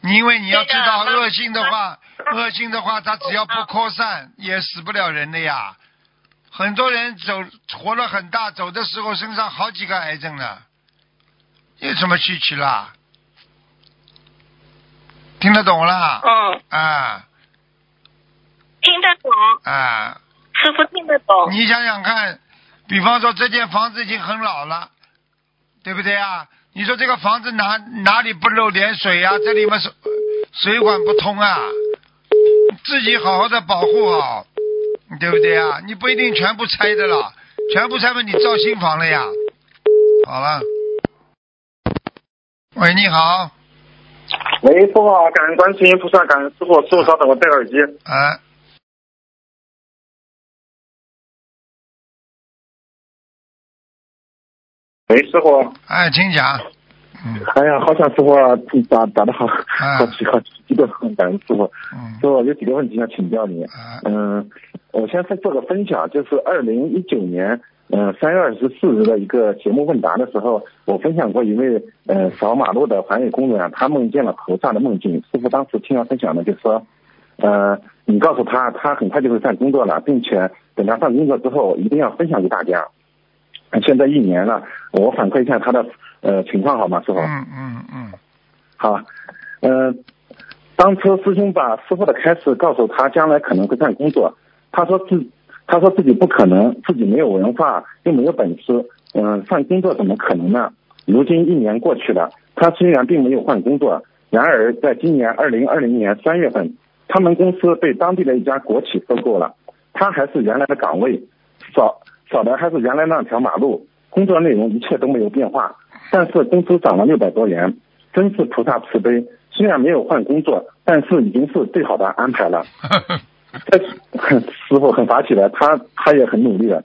因为你要知道，恶性的话，恶性的话，他只要不扩散，也死不了人的呀。很多人走活了很大，走的时候身上好几个癌症呢，有什么稀奇啦？听得懂啦？嗯，啊听得懂，啊！师傅听得懂。你想想看，比方说这间房子已经很老了，对不对啊？你说这个房子哪哪里不漏点水啊？这里面水水管不通啊，自己好好的保护好，对不对啊？你不一定全部拆的了，全部拆了，你造新房了呀。好了，喂，你好，喂，师傅好，感恩观世音菩萨，感恩师傅，师傅稍等，我戴个耳机。哎，喂，师傅，哎，请讲，嗯。哎呀，好想师傅啊打打的好，啊。好奇好激动，感恩师傅。嗯。师傅有几个问题想请教你。啊。嗯，我先做个分享，就是二零一九年，嗯，三月二十四日的一个节目问答的时候，我分享过一位呃扫马路的环卫工人，他梦见了菩萨的梦境。师傅当时听了分享呢，就说，呃，你告诉他，他很快就会上工作了，并且等他上工作之后，一定要分享给大家。现在一年了，我反馈一下他的呃情况好吗，师傅？嗯嗯嗯，好，嗯、当初师兄把师傅的开始告诉他将来可能会干工作，他说自他说自己不可能，自己没有文化又没有本事，嗯、换工作怎么可能呢？如今一年过去了，他虽然并没有换工作，然而在今年二零二零年三月份，他们公司被当地的一家国企收购了，他还是原来的岗位，扫扫的还是原来那条马路，工作内容一切都没有变化，但是工资涨了六百多元，真是菩萨慈悲。虽然没有换工作，但是已经是最好的安排了。这师傅很法喜的，他他也很努力的。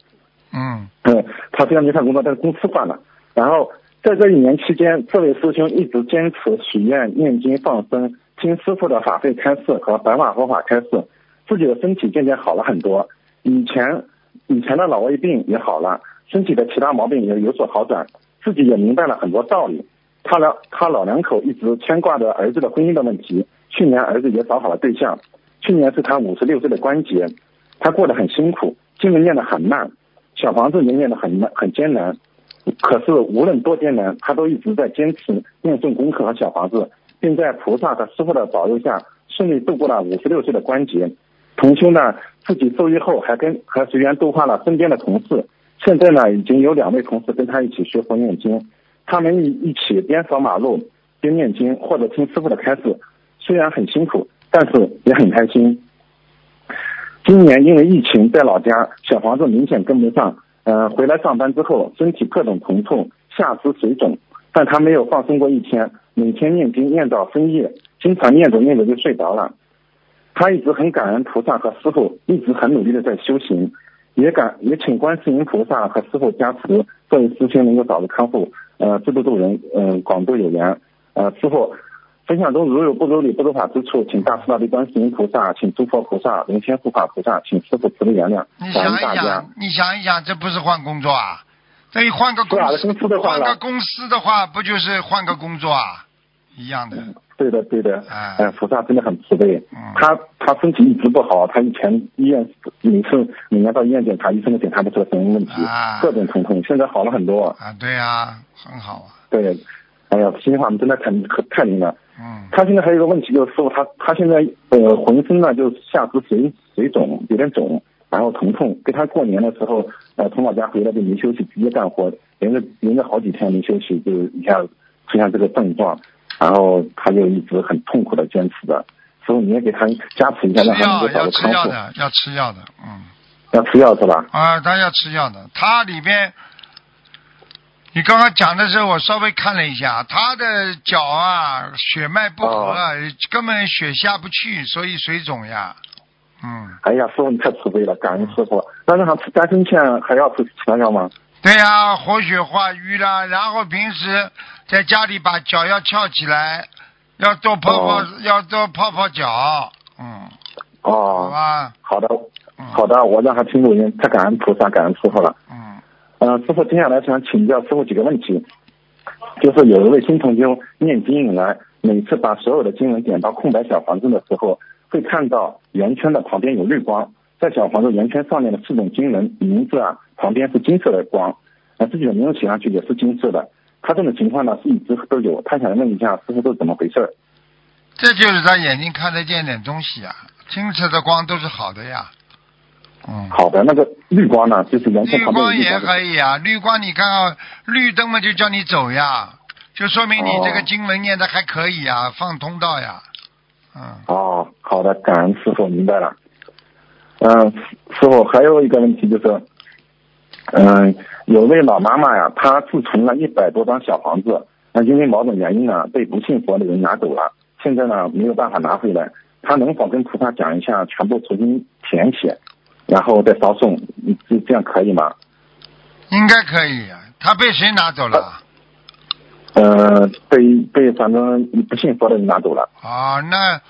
嗯嗯，他虽然没上工作，但是公司换了。然后在这一年期间，这位师兄一直坚持许愿、念经、放生，听师傅的法会开示和白话佛法开示，自己的身体渐渐好了很多。以前以前的老胃病也好了，身体的其他毛病也有所好转，自己也明白了很多道理。他老他老两口一直牵挂着儿子的婚姻的问题，去年儿子也找好了对象，去年是他五十六岁的关节，他过得很辛苦，经文念得很慢，小房子也念得很慢很艰难，可是无论多艰难，他都一直在坚持念诵功课和小房子，并在菩萨和师傅的保佑下顺利度过了五十六岁的关节。同修呢，自己受益后还跟还随缘度化了身边的同事，现在呢已经有两位同事跟他一起学佛念经，他们一一起边扫马路边念经或者听师傅的开示，虽然很辛苦，但是也很开心。今年因为疫情在老家，小房子明显跟不上。呃，回来上班之后，身体各种疼痛，下肢水肿，但他没有放松过一天，每天念经念到深夜，经常念着念着就睡着了。他一直很感恩菩萨和师傅，一直很努力的在修行，也感也请观世音菩萨和师傅加持，这位师兄能够早日康复。呃，自度度人，嗯、广度有缘。呃，师傅，分享中如有不如理、不如法之处，请大慈大悲观世音菩萨，请诸佛菩萨、龙天护法菩萨，请师傅慈悲原谅，你感想一想。，你想一想，这不是换工作啊？这一换个公司，换个公司的话，不就是换个工作啊？一样的。对的，对的，哎呃，菩萨真的很慈悲。嗯他他身体一直不好，他以前医院每次每年到医院检查，医生都检查不出来什么问题，啊各种疼痛，现在好了很多。啊，对啊，很好啊。对，哎呀，心里话真的太可太灵了。嗯，他现在还有一个问题就是，师傅他他现在呃浑身呢就下肢水水肿，有点肿，然后疼痛。跟他过年的时候，呃从老家回来就没休息，直接干活，连着连着好几天没休息，就一下出现这个症状，然后他就一直很痛苦的坚持着。师傅你也给他加持一下，让他能药够早要日康复。吃药的，要吃药的，嗯。要吃药是吧？啊，他要吃药的。他里边，你刚刚讲的时候，我稍微看了一下，他的脚啊，血脉不和，啊根本血下不去，所以水肿呀。嗯，哎呀，师傅你太慈悲了，感恩师傅。那让他吃丹参片还要吃其他药吗？对呀、活血化瘀啦，然后平时在家里把脚要翘起来，要多泡泡，哦要多泡泡脚。嗯，哦好哦，吧，好的，嗯，好的，我让他听录音，太感恩菩萨，感恩师傅了。嗯，呃，师傅，接下来想请教师傅几个问题，就是有一位新同修念经以来，每次把所有的经文点到空白小房子的时候，会看到圆圈的旁边有绿光，在小房子圆圈上面的四种经文名字啊，旁边是金色的光，呃，自己的名字写上去也是金色的。他这种情况呢是一直都有，他想问一下师傅这是怎么回事？这就是他眼睛看得见点东西啊，金色的光都是好的呀。嗯。好的，那个绿光呢，就是圆圈绿光也。可以啊，绿光你看啊，绿灯嘛就叫你走呀，就说明你这个哦经文念的还可以呀，放通道呀。嗯，哦，好的，感恩师傅，明白了。嗯，师傅还有一个问题就是，嗯，有位老妈妈呀，她自存了一百多张小房子，那因为某种原因呢，被不信佛的人拿走了，现在呢没有办法拿回来，她能否跟菩萨讲一下，全部重新填写，然后再烧送，你这这样可以吗？应该可以呀。他被谁拿走了？呃，被被反正不信佛的人拿走了。啊，那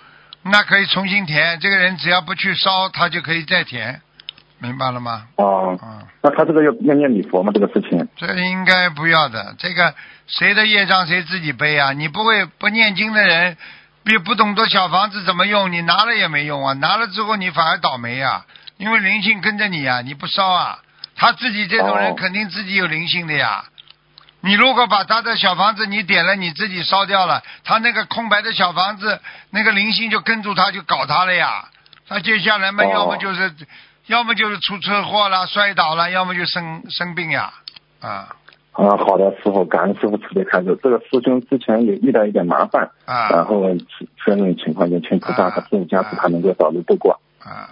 那可以重新填。这个人只要不去烧，他就可以再填，明白了吗？哦，嗯，那他这个要要念礼佛吗？这个事情？这应该不要的。这个谁的业障谁自己背啊！你不会不念经的人，也不懂得小房子怎么用，你拿了也没用啊！拿了之后你反而倒霉啊，因为灵性跟着你啊，你不烧啊，他自己这种人哦肯定自己有灵性的呀。你如果把他的小房子你点了，你自己烧掉了，他那个空白的小房子，那个灵性就跟住他，就搞他了呀。他接下来嘛，哦要么就是，要么就是出车祸了、摔倒了，要么就生生病呀，啊啊，好的，师傅，感恩师傅慈悲开示。这个师兄之前也遇到一点麻烦，啊然后这种情况，就请菩萨和师傅加持他能够早日度过。啊！啊，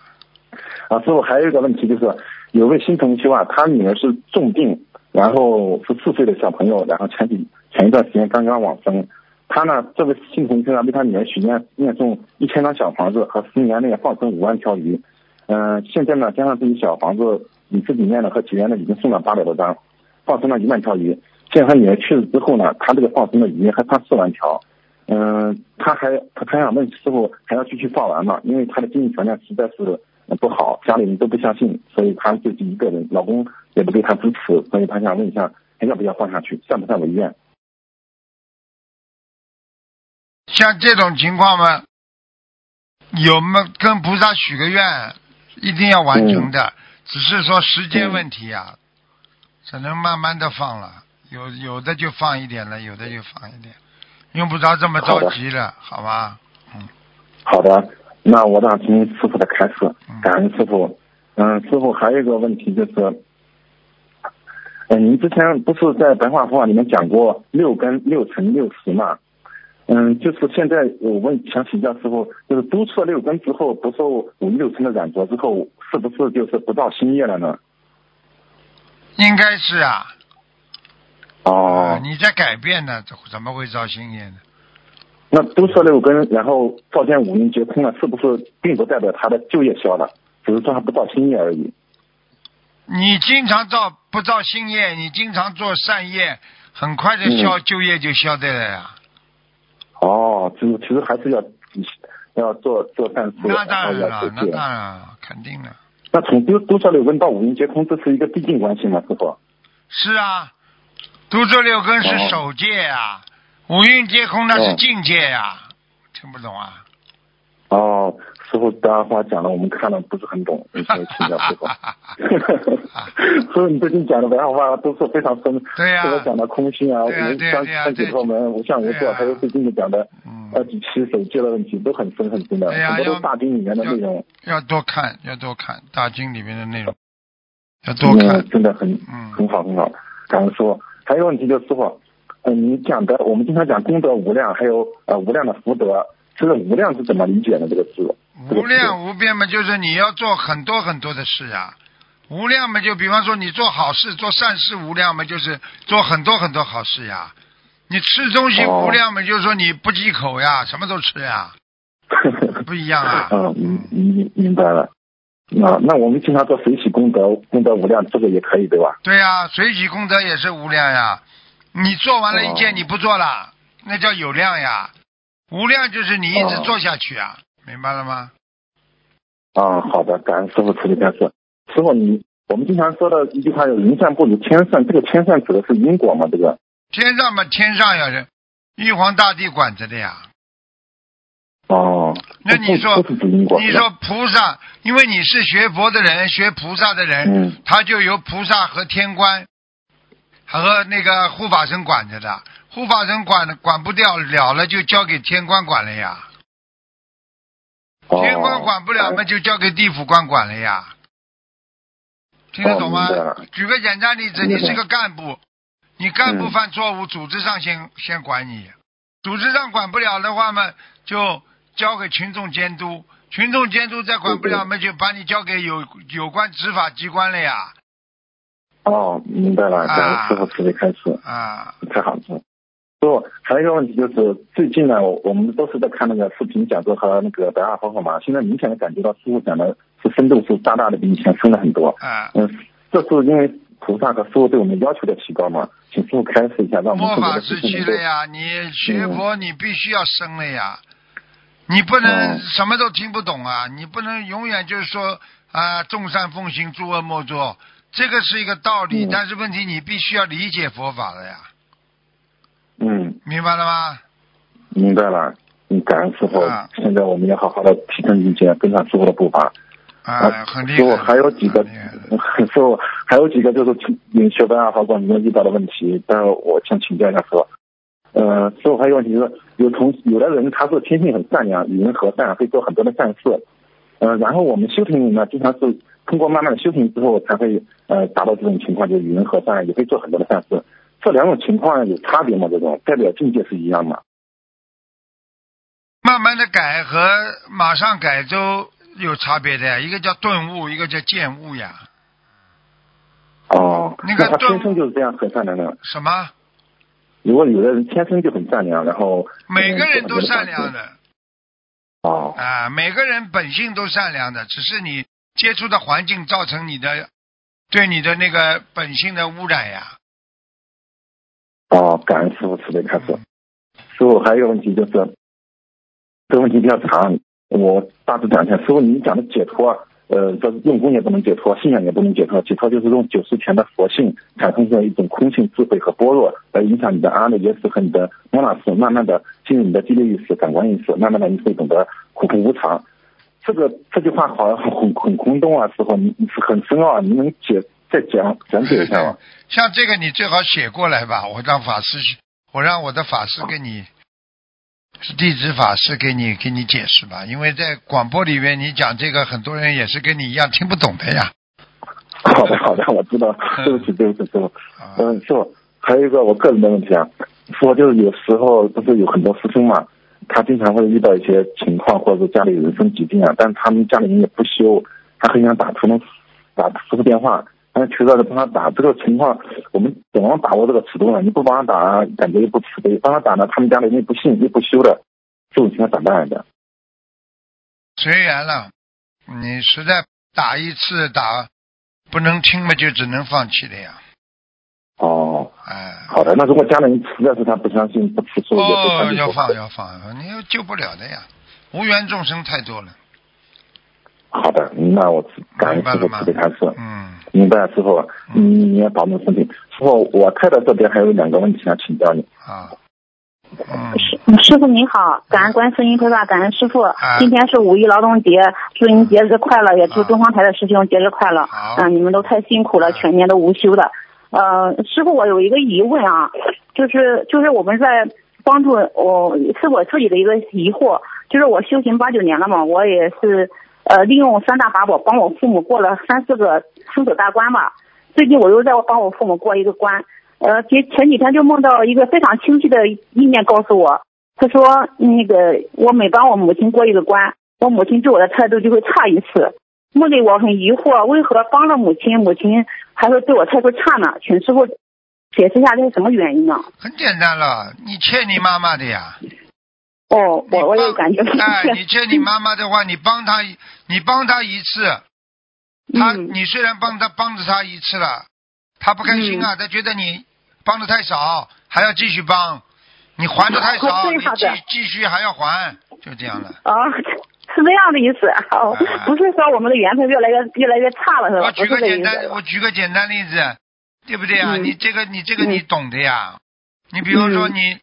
啊师傅还有一个问题就是，有位新同修啊，他女儿是重病，然后是四岁的小朋友，然后前几前一段时间刚刚往生。他呢，这位新同修呢，为他女儿许愿念诵一千张小房子和十年内放生五万条鱼。嗯、现在呢，加上自己小房子你自己念的和结缘的，已经送了八百多张，放生了一万条鱼。现在他女儿去世之后呢，他这个放生的鱼还差四万条。嗯，他还他他想问师傅还要继续放完吗？因为他的经济条件实在是不好，家里人都不相信，所以她自己一个人，老公也不给她支持，所以她想问一下还要不要放下去，算不算违愿？像这种情况嘛，有没跟菩萨许个愿，一定要完成的，只是说时间问题啊，只能慢慢的放了。有有的就放一点了，有的就放一点，用不着这么着急了，好吧？嗯，好的，那我让听师傅的开示嗯，感恩师傅。嗯，师傅还有一个问题就是，嗯，您之前不是在白话佛法里面讲过六根六尘六识嘛？嗯，就是现在我问想请教师傅，就是督促六根之后，不受五欲六尘的染着之后，是不是就是不造新业了呢？应该是啊。哦，你在改变呢，怎怎么会造新业呢？那督促六根，然后照见五蕴皆空了，是不是并不代表他的就业消了，只是说他不造新业而已？你经常造不造新业，你经常做善业，很快的消就业就消掉了呀。哦，就是其实还是要要做做善事，那当然了，那。当然了，肯定的。那从多多少六根到五阴皆空，这是一个递进关系吗，师傅？是啊，都这六根是哦守戒呀、五蕴皆空那是哦境界呀、听不懂啊？哦，师傅这样话讲的，我们看了不是很懂，所以请教师傅。所以你最近讲的白话都是非常深，对呀师傅讲的空性啊，对呀无相对呀对呀相解脱门、无相无对呀作，还有最近的讲的嗯，呃几期手戒的问题，都很深很深的，很多都是大经里面的内容，要多看，要多看大经里面的内容，要多看嗯，。真的很嗯很好很好。感恩师傅。还有一个问题就是师傅，嗯、你讲的我们经常讲功德无量，还有呃无量的福德，这个无量是怎么理解的？这个字？无量无边嘛，就是你要做很多很多的事呀、无量嘛，就比方说你做好事、做善事，无量嘛，就是做很多很多好事呀。你吃东西哦无量嘛，就是说你不忌口呀，什么都吃呀，不一样啊。嗯，明明明白了。那那我们经常做水洗功德，功德无量，这个也可以对吧？对呀、水洗功德也是无量呀。你做完了一件，哦你不做了，那叫有量呀。无量就是你一直哦做下去啊，明白了吗？啊，好的，感恩师傅慈悲开示。师傅，你我们经常说的一句话有“人善不如天善”，这个天善指的是因果吗？这个？天上嘛，天上呀是玉皇大帝管着的呀。哦，那你说？你说菩萨，因为你是学佛的人，学菩萨的人，嗯他就由菩萨和天官和那个护法神管着的。护法神管管不掉了了，就交给天官管了呀。哦天官管不了嘛，哎就交给地府官管了呀。听得懂吗？举个简单例子，你是个干部，你干部嗯犯错误，组织上先先管你，组织上管不了的话嘛，就交给群众监督，群众监督再管不了嘛，就把你交给有有关执法机关了呀。哦，明白了，感恩啊师傅慈悲开示。啊，太好了。师傅，还有一个问题就是，最近呢，我们都是在看那个视频讲座和那个白话方法嘛，现在明显的感觉到师傅讲的是深度是大大的比以前深了很多。啊，嗯，这是因为菩萨和师傅对我们要求的提高嘛？请师傅开示一下，让我们末法时的事情能够期了呀，你学佛你必须要深了呀，你不能哦什么都听不懂啊，你不能永远就是说啊众善奉行，诸恶莫作，这个是一个道理，嗯但是问题你必须要理解佛法的呀，嗯，明白了吗？明白了。嗯，感恩师傅。啊现在我们要好好的提升境界，跟上师傅的步伐。啊，很厉师傅害。还有几个，师傅还有几个就是你学班啊，包括你们遇到的问题，但是我想请教一下师傅。呃，师傅还有问题就是，有同有的人他是天性很善良，与人和善，会做很多的善事。呃，然后我们修行人呢，经常是通过慢慢的修行之后，才会呃达到这种情况，就是与人和善，也会做很多的善事。这两种情况有差别吗？这种代表境界是一样吗？慢慢的改和马上改都有差别的呀，一个叫顿悟，一个叫见悟呀。哦，那个顿他天生就是这样很善良的。什么？如果有的人天生就很善良，然后每个人都嗯善良。的。哦啊，每个人本性都善良的，只是你接触的环境造成你的对你的那个本性的污染呀。哦，感恩师傅慈悲开示。师傅还有一个问题就是，这个问题比较长，我大致讲一下。师傅，你讲的解脱，呃，这用功也不能解脱，信仰也不能解脱，解脱就是用九十前的佛性产生出来一种空性智慧和般若，来影响你的阿赖耶识和你的摩那识，慢慢的进入你的激励意识、感官意识，慢慢的你会懂得苦空无常。这个这句话好像很很空洞啊，师傅，你是很深奥啊，你能解再讲讲解一下吗？像这个你最好写过来吧，我让法师，我让我的法师给你，地址法师给你给你解释吧，因为在广播里面你讲这个，很多人也是跟你一样听不懂的呀。好的，好的，我知道。对不起，对不起，师傅。啊嗯，师傅，还有一个我个人的问题啊，师傅就是有时候不是有很多师兄嘛，他经常会遇到一些情况，或者是家里人生疾病啊，但他们家里人也不修，他很想打通打师傅电话，但是求到的帮他打，这个情况我们怎么把握这个尺度呢？你不帮他打，感觉又不慈悲；帮他打呢，他们家里人又不信，又不修的，这种情况咋办来的？随缘了，你实在打一次打不能听嘛，就只能放弃了呀。哦，哎。好的，那如果家里人实在是他不相信、不吃素，哦，要放要放，你又救不了的呀，无缘众生太多了，好的，那我感恩师傅慈悲开示。嗯，明白了，师傅，你你也保重身体。师傅，我太太这边还有两个问题想请教你。啊，嗯，师师傅您好，感恩观世音菩萨，感恩师傅。啊今天是五一劳动节，祝您节日快乐，也祝东方台的师兄节日快乐。啊嗯，你们都太辛苦了，啊全年都无休的。呃，师傅，我有一个疑问啊，就是就是我们在帮助我是我自己的一个疑惑，就是我修行八九年了嘛，我也是呃利用三大法宝帮我父母过了三四个生死大关吧。最近我又在帮我父母过一个关，呃，前前几天就梦到一个非常清晰的意念告诉我，他说那个我每帮我母亲过一个关，我母亲对我的态度就会差一次。梦里我很疑惑，为何帮了母亲，母亲还会对我态度差呢？请师傅解释一下这是什么原因呢？很简单了，你欠你妈妈的呀。哦，你我我也感觉很哎，确你欠你妈妈的话，你帮她，你帮她一次，她嗯你虽然帮她帮着她一次了，她不开心啊，嗯她觉得你帮的太少，还要继续帮，你还的太少，你继继续还要还，就这样了。哦，是这样的意思。哦啊，不是说我们的缘分越来越越来越差了，是吧？我举个简单，我举个简单例子，对不对啊？嗯你这个你这个嗯你懂的呀。你比方说嗯你，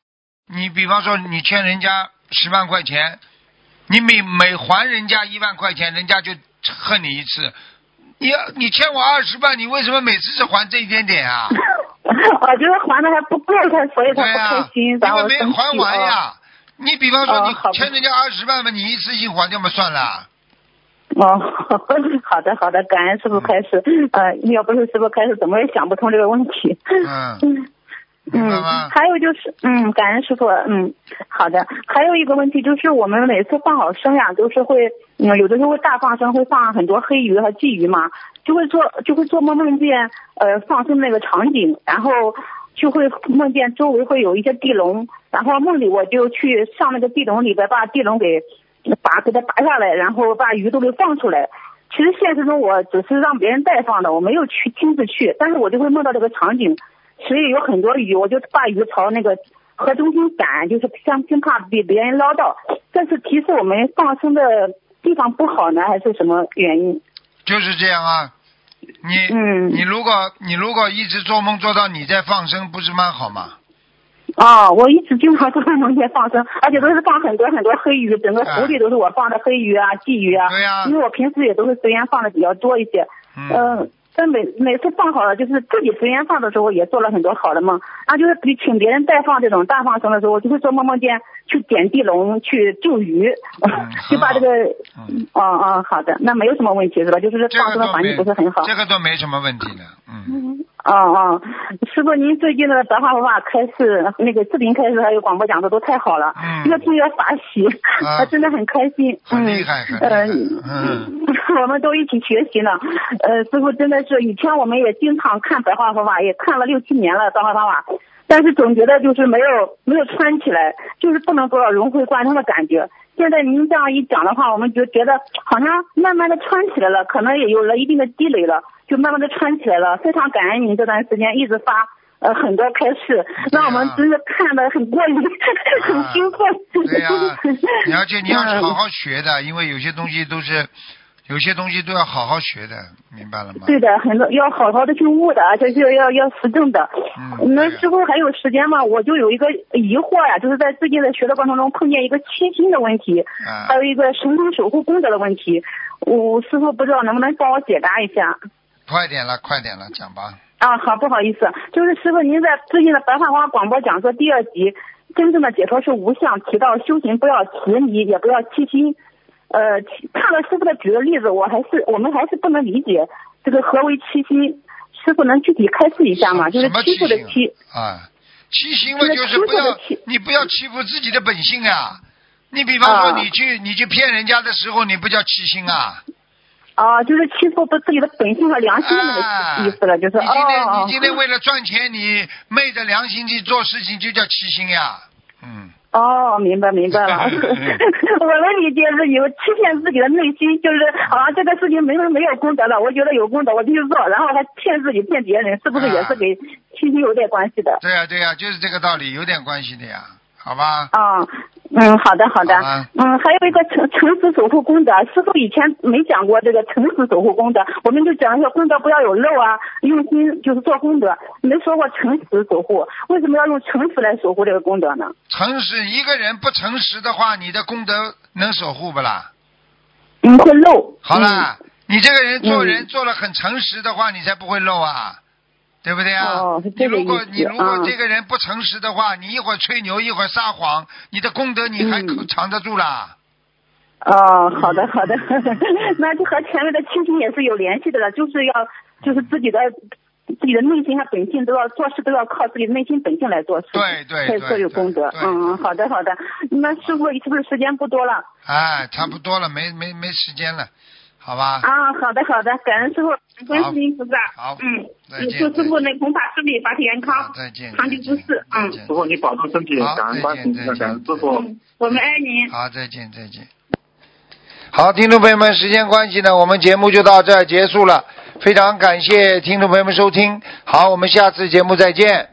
你比方说你欠人家十万块钱，你每每还人家一万块钱，人家就恨你一次。你你欠我二十万，你为什么每次只还这一点点啊？我觉得还的还不够，他所以他不开心，因为没还完哦呀。你比方说你欠人家二十万嘛，你一次性还掉嘛算了。哦，好的好的，感恩师傅开始。呃，要不是师傅开始，怎么也想不通这个问题。嗯，嗯？还有就是，嗯，感恩师傅，嗯，好的。还有一个问题就是，我们每次放好生呀，都是会，嗯，有的时候会大放生，会放很多黑鱼和鲫鱼嘛，就会做，就会做梦梦见，呃，放生那个场景，然后就会梦见周围会有一些地笼，然后梦里我就去上那个地笼里边，把地笼给拔，给它拔下来，然后把鱼都给放出来。其实现实中我只是让别人代放的，我没有去亲自去，但是我就会梦到这个场景。水里有很多鱼，我就把鱼朝那个河中心赶，就是像生怕被别人捞到。这是提示我们放生的地方不好呢，还是什么原因？就是这样啊。你、嗯你如果你如果一直做梦做到你在放生，不是蛮好吗？哦，我一直经常 做梦见放生，而且都是放很多很多黑鱼，整个湖里都是我放的黑鱼啊、鲫鱼啊。对呀因为我平时也都是随缘放的比较多一些。嗯，嗯，但每每次放好了，就是自己随缘放的时候，也做了很多好的梦。啊，就是比请别人代放这种大放生的时候，我就会做梦梦见去捡地笼去救鱼，就把这个，嗯哦哦，好的，那没有什么问题是吧？就是这放生的环境不是很好。这个都没什么问题的。嗯，哦哦，师傅，您最近的白话文化开始，那个视频开始还有广播讲的都太好了，嗯越听越发喜，啊 真的很开心。很厉害，很呃厉害。嗯，我们都一起学习呢。呃，师傅真的是以前我们也经常看白话文化，也看了六七年了白话佛法，但是总觉得就是没有没有穿起来，就是不能做到融会贯通的感觉。现在您这样一讲的话，我们就觉得好像慢慢的穿起来了，可能也有了一定的积累了，就慢慢的穿起来了。非常感恩您这段时间一直发。呃，很多开示，让我们真的看得很过瘾，很兴奋。对呀、你要去你要去好好 学的，因为有些东西都是，有些东西都要好好学的，明白了吗？对的，很多要好好的去悟的，而且是要要实证的。嗯那师傅还有时间吗？我就有一个疑惑呀，就是在最近的学的过程中碰见一个七星的问题，啊还有一个神通守护功德的问题。我师傅不知道能不能帮我解答一下？快点了，快点了，讲吧。啊，好，不好意思，就是师傅您在最近的白话花广播讲座第二集，真正的解脱是无相，提到修行不要执迷，也不要七心。呃，看了师傅的举的例子，我还是我们还是不能理解这个何为欺心。师傅能具体开示一下吗？就是欺负的欺欺。啊，欺心嘛，就是不要你不要欺负自己的本性啊。你比方说啊你去你去骗人家的时候，你不叫欺心啊。啊，就是欺负不自己的本性和良心的那啊个意思了，就是你今天、哦你今天为了赚钱，你昧着良心去做事情，就叫欺心呀。嗯，哦哦，明白明白了。我能理解是有欺骗自己的内心，就是啊，这个事情没有没有功德了，我觉得有功德，我就去做，然后还骗自己骗别人，是不是也是给心情有点关系的？对呀、对呀、就是这个道理，有点关系的呀，好吧？嗯，嗯，好的好的好，嗯，还有一个诚诚实守护功德，师傅以前没讲过这个诚实守护功德，我们就讲一个功德不要有漏啊，用心就是做功德，没说过诚实守护，为什么要用诚实来守护这个功德呢？诚实，一个人不诚实的话，你的功德能守护不啦？嗯，会漏。好啦，你这个人做人嗯做了很诚实的话，你才不会漏啊，对不对啊？哦是你这个如果你如果啊这个人不诚实的话，你一会儿吹牛，一会儿撒谎，你的功德你还嗯可藏得住啦？哦，好的好的，那就和前面的亲情也是有联系的了，就是要就是自己的自己的内心和本性都要做事都要靠自己的内心本性来做事，对对才对才有功德。嗯，好的好的，那师傅是不是时间不多了？哎，差不多了，没没没时间了，好吧？啊，好的好的，感恩师傅，观世音菩萨。好嗯，再见祝师傅那弘法顺利，法体安好康，再见，长久之事。嗯，师傅你保重身体，好感恩观世音菩萨，再见感恩师傅。嗯我们爱您。好，再见，再见。好，听众朋友们，时间关系呢，我们节目就到这儿结束了。非常感谢听众朋友们收听，好，我们下次节目再见。